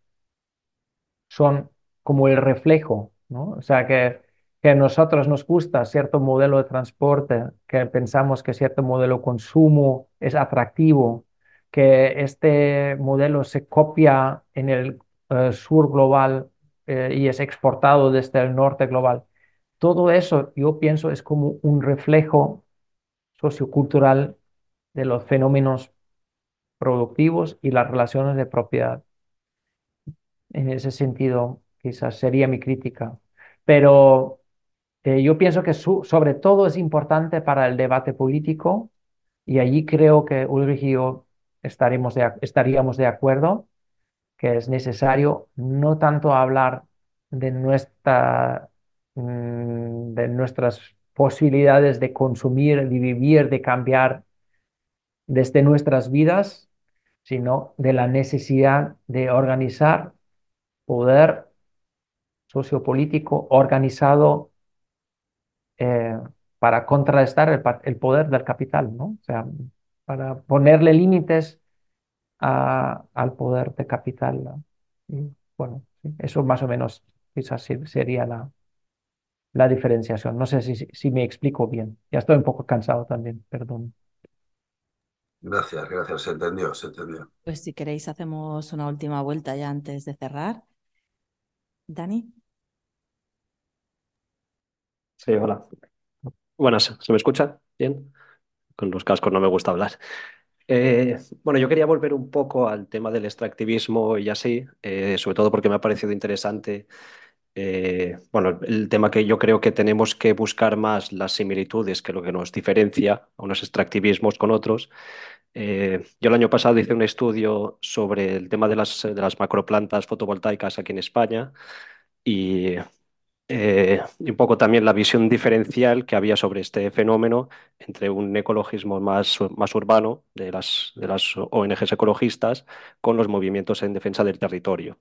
son como el reflejo, ¿no? O sea, que, que nosotros nos gusta cierto modelo de transporte, que pensamos que cierto modelo de consumo es atractivo, que este modelo se copia en el eh, sur global eh, y es exportado desde el norte global. Todo eso yo pienso es como un reflejo sociocultural de los fenómenos productivos y las relaciones de propiedad. En ese sentido, quizás sería mi crítica. Pero eh, yo pienso que sobre todo es importante para el debate político y allí creo que Ulrich y yo estaríamos de acuerdo que es necesario no tanto hablar de nuestra Mm, de nuestras posibilidades de consumir, de vivir, de cambiar desde nuestras vidas, sino de la necesidad de organizar poder sociopolítico organizado eh, para contrarrestar el, poder del capital, ¿no? O sea, para ponerle límites al poder de capital. Y, bueno, eso más o menos quizás sería la, la diferenciación. No sé si, si me explico bien. Ya estoy un poco cansado también, perdón. Gracias, gracias. Se entendió, se entendió. Pues si queréis hacemos una última vuelta ya antes de cerrar. Dani. Sí, hola. Buenas, ¿se me escucha? Bien. Con los cascos no me gusta hablar. Eh, bueno, yo quería volver un poco al tema del extractivismo y así, eh, sobre todo porque me ha parecido interesante. Eh, bueno, el tema que yo creo que tenemos que buscar más las similitudes que lo que nos diferencia a unos extractivismos con otros. yo el año pasado hice un estudio sobre el tema de las, de las macroplantas fotovoltaicas aquí en España y eh, y un poco también la visión diferencial que había sobre este fenómeno entre un ecologismo más, más urbano de las, de las ONGs ecologistas con los movimientos en defensa del territorio.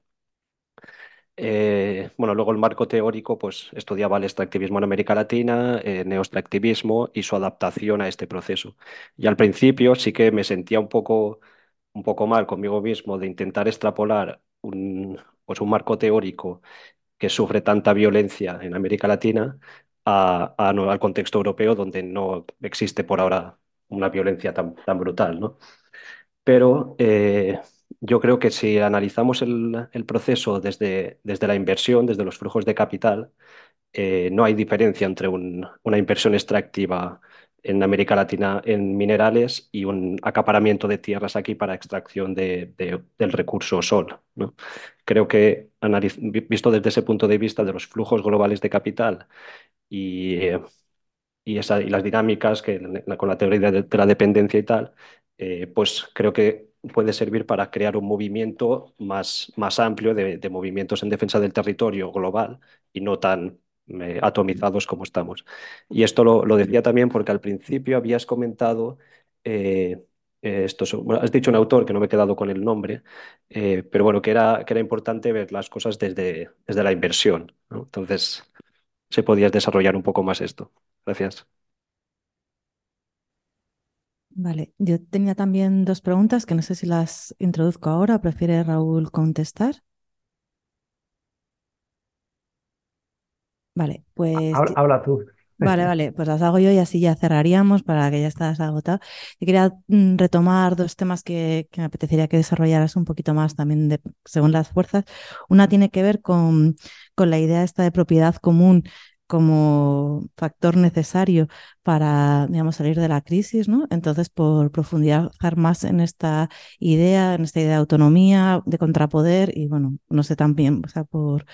Eh, bueno, luego el marco teórico pues, estudiaba el extractivismo en América Latina, el neoextractivismo y su adaptación a este proceso. Y al principio sí que me sentía un poco, un poco mal conmigo mismo de intentar extrapolar un, pues un marco teórico que sufre tanta violencia en América Latina al contexto europeo donde no existe por ahora una violencia tan, tan brutal. ¿no? Pero eh, yo creo que si analizamos el, proceso desde, desde, la inversión, desde los flujos de capital, eh, no hay diferencia entre una inversión extractiva en América Latina en minerales y un acaparamiento de tierras aquí para extracción de, del recurso sol. ¿no? Creo que, visto desde ese punto de vista de los flujos globales de capital y, y, esa, y las dinámicas que, con la teoría de, la dependencia y tal, eh, pues creo que puede servir para crear un movimiento más, más amplio de, de movimientos en defensa del territorio global y no tan eh, atomizados como estamos. Y esto lo, decía también porque al principio habías comentado, eh, eh, esto, has dicho un autor que no me he quedado con el nombre, pero bueno, que era, que era importante ver las cosas desde, desde la inversión. Entonces, se podías desarrollar un poco más esto. Gracias. Vale, yo tenía también dos preguntas que no sé si las introduzco ahora. ¿Prefiere Raúl contestar? Vale, pues... Habla, tú. Vale, vale, pues las hago yo y así ya cerraríamos para que ya estás agotado. Quería mm, retomar dos temas que, me apetecería que desarrollaras un poquito más también de, según las fuerzas. Una tiene que ver con, con la idea esta de propiedad común como factor necesario para, digamos, salir de la crisis, ¿no? Entonces, por profundizar más en esta idea, en esta idea de autonomía, de contrapoder y, bueno, no sé también, o sea, por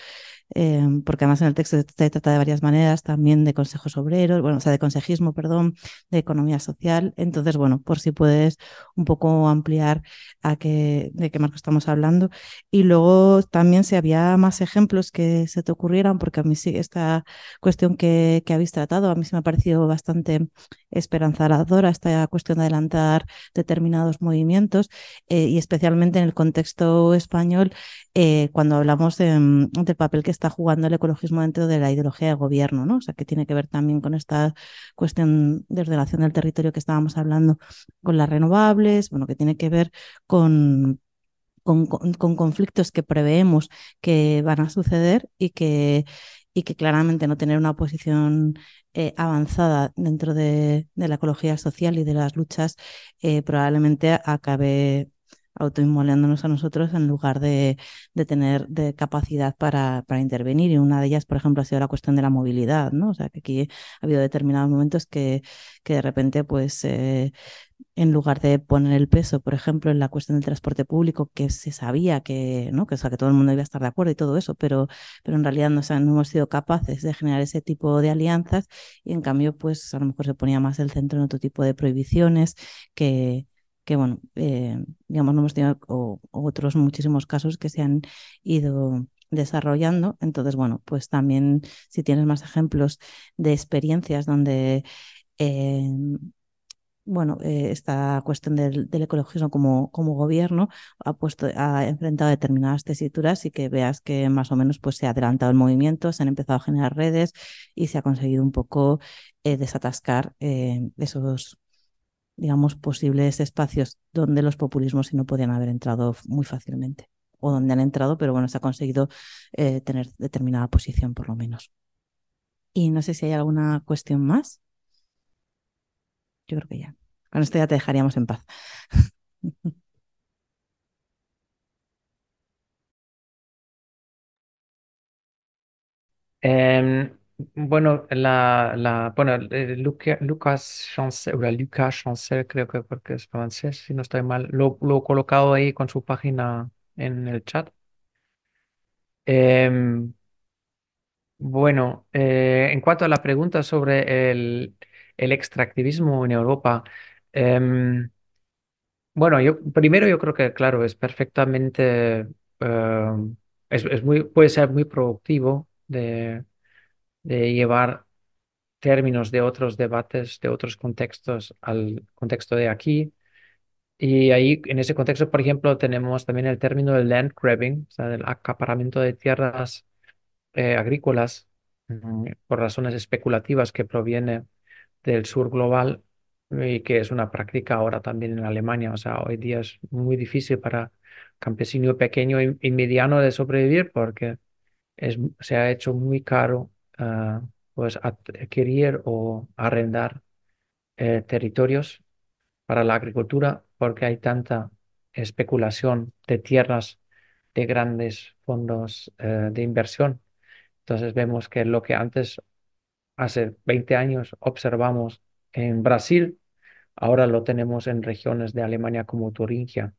Em, porque además en el texto se trata de varias maneras, también de consejos obreros, bueno, o sea, de consejismo, perdón, de economía social. Entonces, bueno, por si puedes un poco ampliar a qué, de qué marco estamos hablando. Y luego también si había más ejemplos que se te ocurrieran, porque a mí sí, esta cuestión que, que habéis tratado, a mí se me ha parecido bastante esperanzadora esta cuestión de adelantar determinados movimientos eh, y especialmente en el contexto español, eh, cuando hablamos del papel que está jugando el ecologismo dentro de la ideología de gobierno, ¿no? O sea, que tiene que ver también con esta cuestión de ordenación del territorio que estábamos hablando con las renovables, bueno, que tiene que ver con con, conflictos que preveemos que van a suceder y que, y que claramente no tener una posición eh, avanzada dentro de, la ecología social y de las luchas eh, probablemente acabe autoinmolándonos a nosotros en lugar de, tener de capacidad para, para, intervenir. Y una de ellas, por ejemplo, ha sido la cuestión de la movilidad, ¿no? O sea, que aquí ha habido determinados momentos que, que de repente, pues, eh, en lugar de poner el peso, por ejemplo, en la cuestión del transporte público, que se sabía que, ¿no? que, o sea, que todo el mundo iba a estar de acuerdo y todo eso, pero, pero en realidad no, hemos sido capaces de generar ese tipo de alianzas y en cambio, pues a lo mejor se ponía más el centro en otro tipo de prohibiciones que, que bueno, eh, digamos, no hemos tenido otros muchísimos casos que se han ido desarrollando. Entonces, bueno, pues también si tienes más ejemplos de experiencias donde eh, bueno, eh, esta cuestión del, del, ecologismo como, como gobierno ha puesto, ha enfrentado determinadas tesituras y que veas que más o menos pues, se ha adelantado el movimiento, se han empezado a generar redes y se ha conseguido un poco eh, desatascar eh, esos, digamos, posibles espacios donde los populismos no podían haber entrado muy fácilmente o donde han entrado, pero bueno, se ha conseguido tener determinada posición por lo menos. Y no sé si hay alguna cuestión más. Yo creo que ya. Con esto ya te dejaríamos en paz. eh, bueno, la, bueno, Luca, Lucas Chancel, Lucas Chancel, creo que porque es francés, si no estoy mal, lo, lo he colocado ahí con su página en el chat. Eh, bueno, eh, en cuanto a la pregunta sobre el, el extractivismo en Europa, em, bueno, yo primero yo creo que, claro, es perfectamente, em, es, es muy, puede ser muy productivo de, de llevar términos de otros debates, de otros contextos al contexto de aquí. Y ahí, en ese contexto, por ejemplo, tenemos también el término del land grabbing, o sea, del acaparamiento de tierras eh, agrícolas mm, por razones especulativas que proviene del sur global y que es una práctica ahora también en Alemania. O sea, hoy día es muy difícil para campesino pequeño y, y mediano de sobrevivir porque es, se ha hecho muy caro uh, pues adquirir o arrendar eh, territorios para la agricultura porque hay tanta especulación de tierras de grandes fondos eh, de inversión. Entonces vemos que lo que antes, hace 20 años, observamos en Brasil, ahora lo tenemos en regiones de Alemania como Turingia.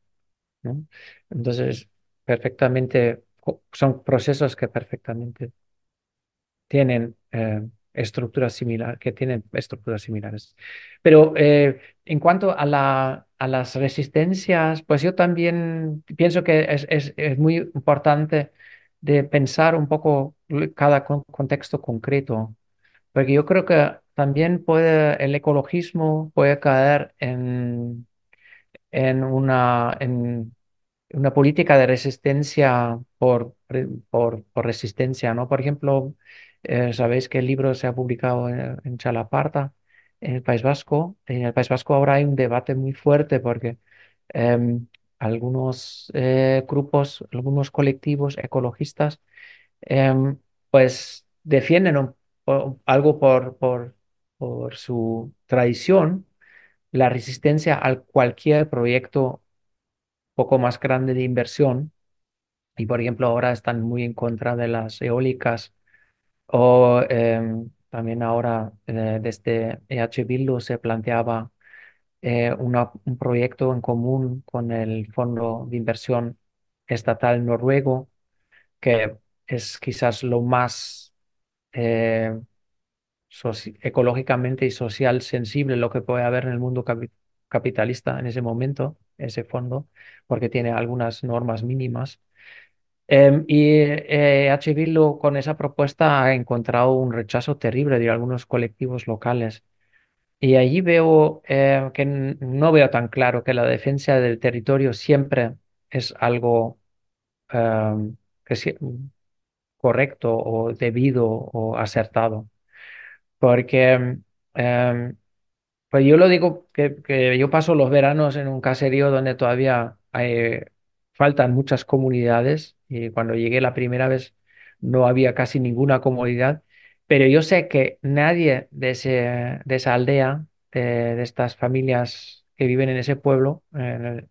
Entonces, perfectamente, son procesos que perfectamente tienen eh, estructuras similares, que tienen estructuras similares. Pero eh, en cuanto a, la, las resistencias, pues yo también pienso que es muy importante de pensar un poco cada contexto concreto, porque yo creo que también puede, el ecologismo puede caer en, en una, en una política de resistencia por, por, resistencia, ¿no? Por ejemplo, eh, sabéis que el libro se ha publicado en, en, Chalaparta, en el País Vasco. En el País Vasco ahora hay un debate muy fuerte porque eh, algunos eh, grupos, algunos colectivos ecologistas, em, pues defienden un, algo por, por, por su tradición, la resistencia a cualquier proyecto poco más grande de inversión. Y por ejemplo, ahora están muy en contra de las eólicas o eh, también ahora eh, desde EH Bildu se planteaba eh, un proyecto en común con el Fondo de Inversión Estatal Noruego, que es quizás lo más ecológicamente y social sensible lo que puede haber en el mundo capitalista en ese momento, ese fondo, porque tiene algunas normas mínimas eh, y eh, H. Con esa propuesta ha encontrado un rechazo terrible de algunos colectivos locales. Y allí veo eh, que no veo tan claro que la defensa del territorio siempre es algo em, que correcto o debido o acertado. Porque em, pues yo lo digo que, yo paso los veranos en un caserío donde todavía faltan muchas comunidades y cuando llegué la primera vez no había casi ninguna comunidad, pero yo sé que nadie de, ese, de esa aldea, de, de, estas familias que viven en ese pueblo, en el,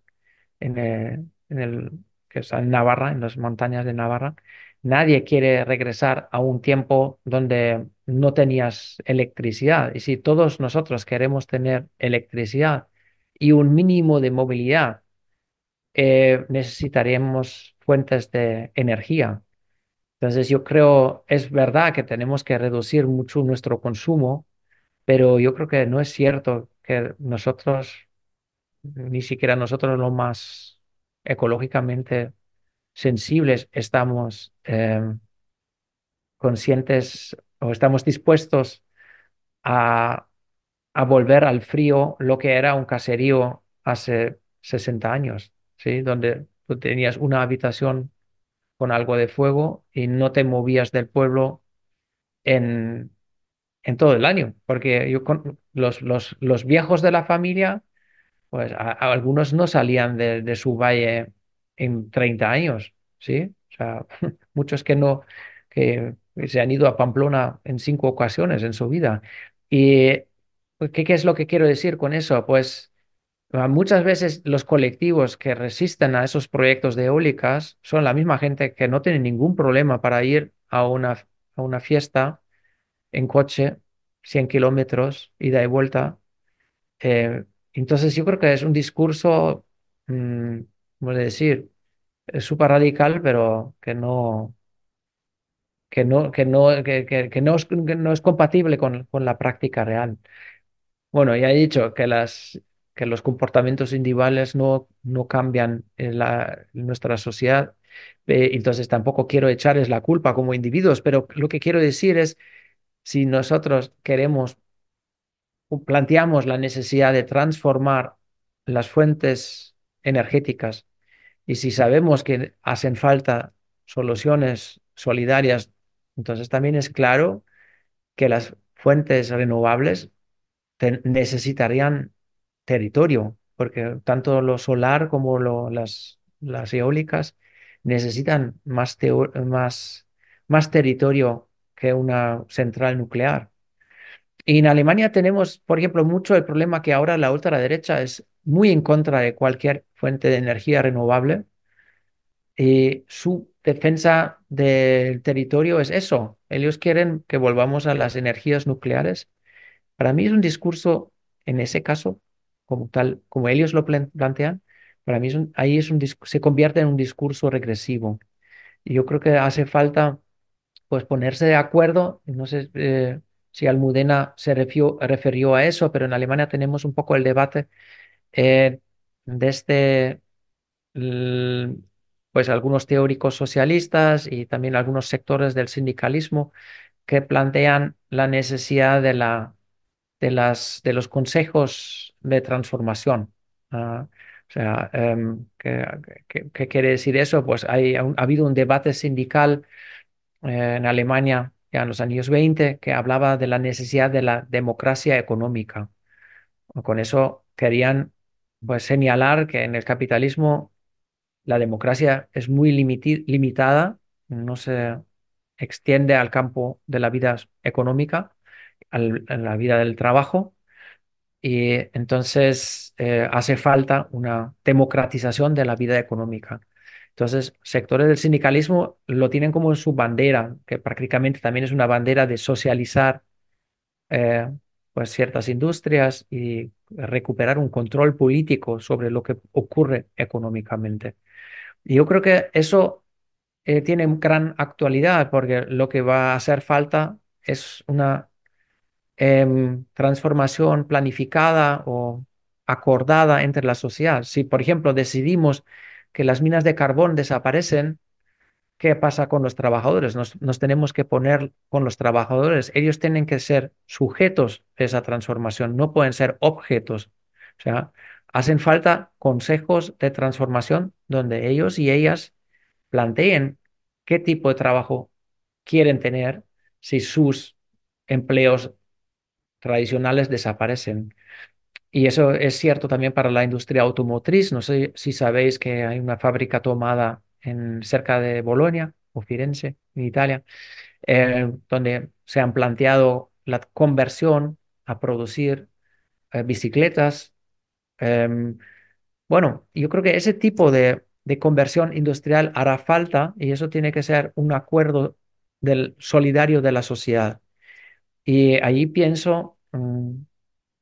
en el, en el, que está en Navarra, en las montañas de Navarra, nadie quiere regresar a un tiempo donde no tenías electricidad. Y si todos nosotros queremos tener electricidad y un mínimo de movilidad, eh, necesitaremos fuentes de energía. Entonces yo creo, es verdad que tenemos que reducir mucho nuestro consumo, pero yo creo que no es cierto que nosotros, ni siquiera nosotros los más ecológicamente sensibles, estamos eh, conscientes o estamos dispuestos a a volver al frío lo que era un caserío hace 60 años, ¿sí? Donde tú tenías una habitación con algo de fuego y no te movías del pueblo en, en todo el año, porque yo con los, los, los viejos de la familia, pues algunos no salían de su valle en 30 años, ¿sí? O sea, muchos que no, que se han ido a Pamplona en cinco ocasiones en su vida. Y pues, ¿qué, qué es lo que quiero decir con eso? Pues ah, muchas veces los colectivos que resisten a esos proyectos de eólicas son la misma gente que no tiene ningún problema para ir a una, a una fiesta en coche, 100 kilómetros, ida y vuelta. Eh, entonces yo creo que es un discurso, mm, ¿cómo decir? Es súper radical, pero que no, que no, que no, que, que- que no es, no es compatible con, con la práctica real. Bueno, ya he dicho que, las, que los comportamientos individuales no, no cambian en nuestra sociedad, eh, entonces tampoco quiero echarles la culpa como individuos, pero lo que quiero decir es, si nosotros queremos planteamos la necesidad de transformar las fuentes energéticas y si sabemos que hacen falta soluciones solidarias, entonces también es claro que las fuentes renovables necesitarían territorio, porque tanto lo solar como lo- las, las eólicas necesitan más, más, más territorio que una central nuclear. Y en Alemania tenemos, por ejemplo, mucho el problema que ahora la ultraderecha es muy en contra de cualquier fuente de energía renovable y su defensa del territorio es eso. Ellos quieren que volvamos a las energías nucleares. Para mí es un discurso, en ese caso, como tal, como ellos lo plan- plantean, para mí es un- ahí es un, se convierte en un discurso regresivo. Y yo creo que hace falta pues ponerse de acuerdo. No sé eh, si Almudena se refió- refirió a eso, pero en Alemania tenemos un poco el debate eh, desde l- pues algunos teóricos socialistas y también algunos sectores del sindicalismo que plantean la necesidad de la de las de los consejos de transformación. Ah, o sea, em, ¿qué, qué- qué quiere decir eso? Pues hay, ha habido un debate sindical eh, en Alemania ya en los años 20 que hablaba de la necesidad de la democracia económica. Con eso querían pues, señalar que en el capitalismo la democracia es muy limitada, no se extiende al campo de la vida económica, al- a la vida del trabajo, y entonces eh, hace falta una democratización de la vida económica. Entonces, sectores del sindicalismo lo tienen como su bandera, que prácticamente también es una bandera de socializar eh, pues ciertas industrias y recuperar un control político sobre lo que ocurre económicamente. Y yo creo que eso eh, tiene gran actualidad porque lo que va a hacer falta es una em, transformación planificada o acordada entre la sociedad. Si, por ejemplo, decidimos que las minas de carbón desaparecen, ¿qué pasa con los trabajadores? Nos, tenemos que poner con los trabajadores. Ellos tienen que ser sujetos de esa transformación, no pueden ser objetos. O sea, hacen falta consejos de transformación donde ellos y ellas planteen qué tipo de trabajo quieren tener si sus empleos tradicionales desaparecen. Y eso es cierto también para la industria automotriz. No sé si sabéis que hay una fábrica tomada en, cerca de Bolonia o Firenze, en Italia, eh, donde se han planteado la conversión a producir eh, bicicletas. Em, bueno, yo creo que ese tipo de, de conversión industrial hará falta y eso tiene que ser un acuerdo del solidario de la sociedad. Y ahí pienso, mm,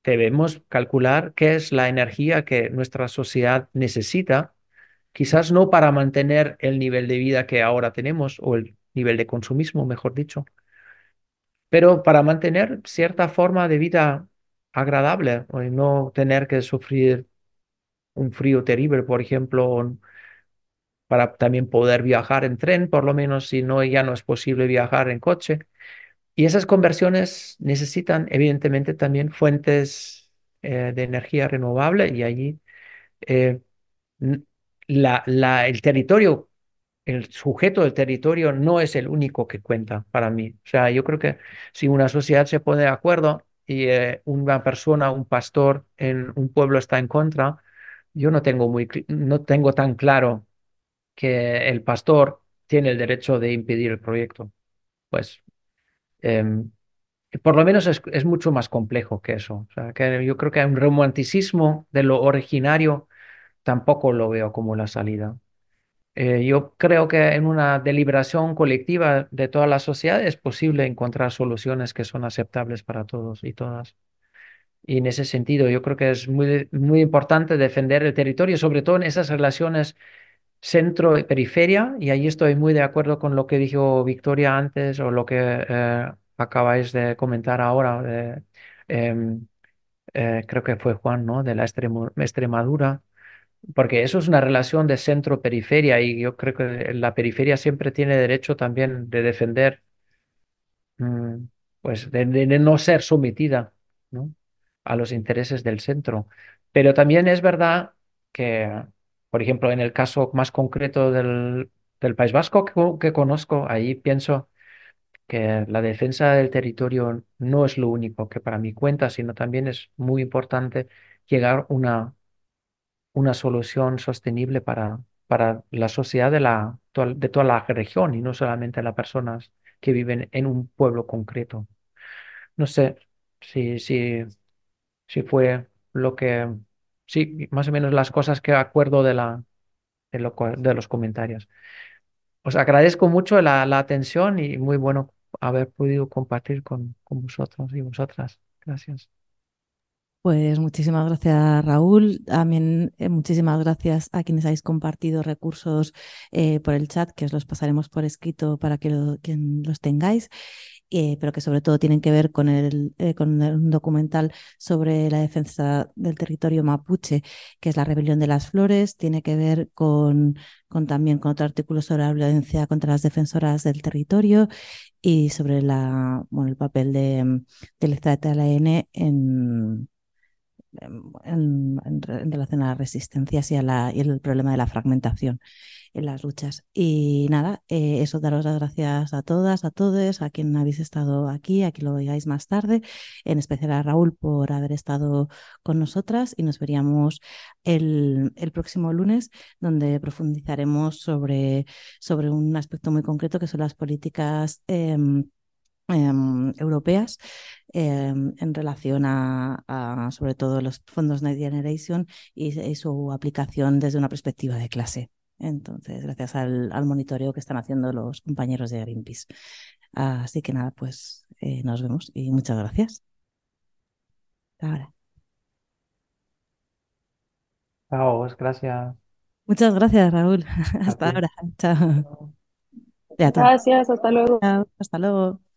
debemos calcular qué es la energía que nuestra sociedad necesita, quizás no para mantener el nivel de vida que ahora tenemos o el nivel de consumismo, mejor dicho, pero para mantener cierta forma de vida agradable o no tener que sufrir un frío terrible, por ejemplo, para también poder viajar en tren, por lo menos si no ya no es posible viajar en coche. Y esas conversiones necesitan evidentemente también fuentes eh, de energía renovable y allí eh, la, la, el territorio, el sujeto del territorio no es el único que cuenta para mí. O sea, yo creo que si una sociedad se pone de acuerdo y eh, una persona, un pastor en un pueblo está en contra, yo no tengo, muy, no tengo tan claro que el pastor tiene el derecho de impedir el proyecto. Pues em, por lo menos es, mucho más complejo que eso. Yo creo que un romanticismo de lo originario tampoco lo veo como la salida. Eh, yo creo que en una deliberación colectiva de toda la sociedad es posible encontrar soluciones que son aceptables para todos y todas. Y en ese sentido, yo creo que es muy, muy importante defender el territorio, sobre todo en esas relaciones centro y periferia, y ahí estoy muy de acuerdo con lo que dijo Victoria antes o lo que eh, acabáis de comentar ahora. De, eh, creo que fue Juan, ¿no? De la Extremadura, porque eso es una relación de centro-periferia y yo creo que la periferia siempre tiene derecho también de defender, mm, pues de, no ser sometida, a los intereses del centro. Pero también es verdad que por ejemplo, en el caso más concreto del, del País Vasco que, que, conozco, ahí pienso que la defensa del territorio no es lo único que para mí cuenta, sino también es muy importante llegar a una, una solución sostenible para, para la sociedad de, la, de toda la región y no solamente las personas que viven en un pueblo concreto. No sé si, si, si fue lo que sí, más o menos las cosas que acuerdo de, la, de, lo, de los comentarios. Os agradezco mucho la, atención y muy bueno haber podido compartir con, con vosotros y vosotras. Gracias. Pues muchísimas gracias, Raúl. También eh, muchísimas gracias a quienes habéis compartido recursos eh, por el chat, que os los pasaremos por escrito para que, que los tengáis. Eh, pero que sobre todo tienen que ver con, el, eh, con un documental sobre la defensa del territorio mapuche, que es la rebelión de las flores, tiene que ver con, con también con otro artículo sobre la violencia contra las defensoras del territorio y sobre la, bueno, el papel de, del ZTLN en, en, en, relación a las resistencias y, a la, y el problema de la fragmentación en las luchas. Y nada, eh, eso daros las gracias a todas, a todos, a quien habéis estado aquí, a quien lo oigáis más tarde, en especial a Raúl por haber estado con nosotras y nos veríamos el, el próximo lunes donde profundizaremos sobre, sobre un aspecto muy concreto que son las políticas. Eh, europeas eh, en relación a, a, sobre todo los fondos Next Generation y, y, su aplicación desde una perspectiva de clase. Entonces, gracias al, al, monitoreo que están haciendo los compañeros de Greenpeace. Así que nada, pues eh, nos vemos y muchas gracias. Hasta ahora. Chao, gracias. Muchas gracias, Raúl. Hasta ahora. Chao. Gracias, hasta luego. Chao, hasta luego.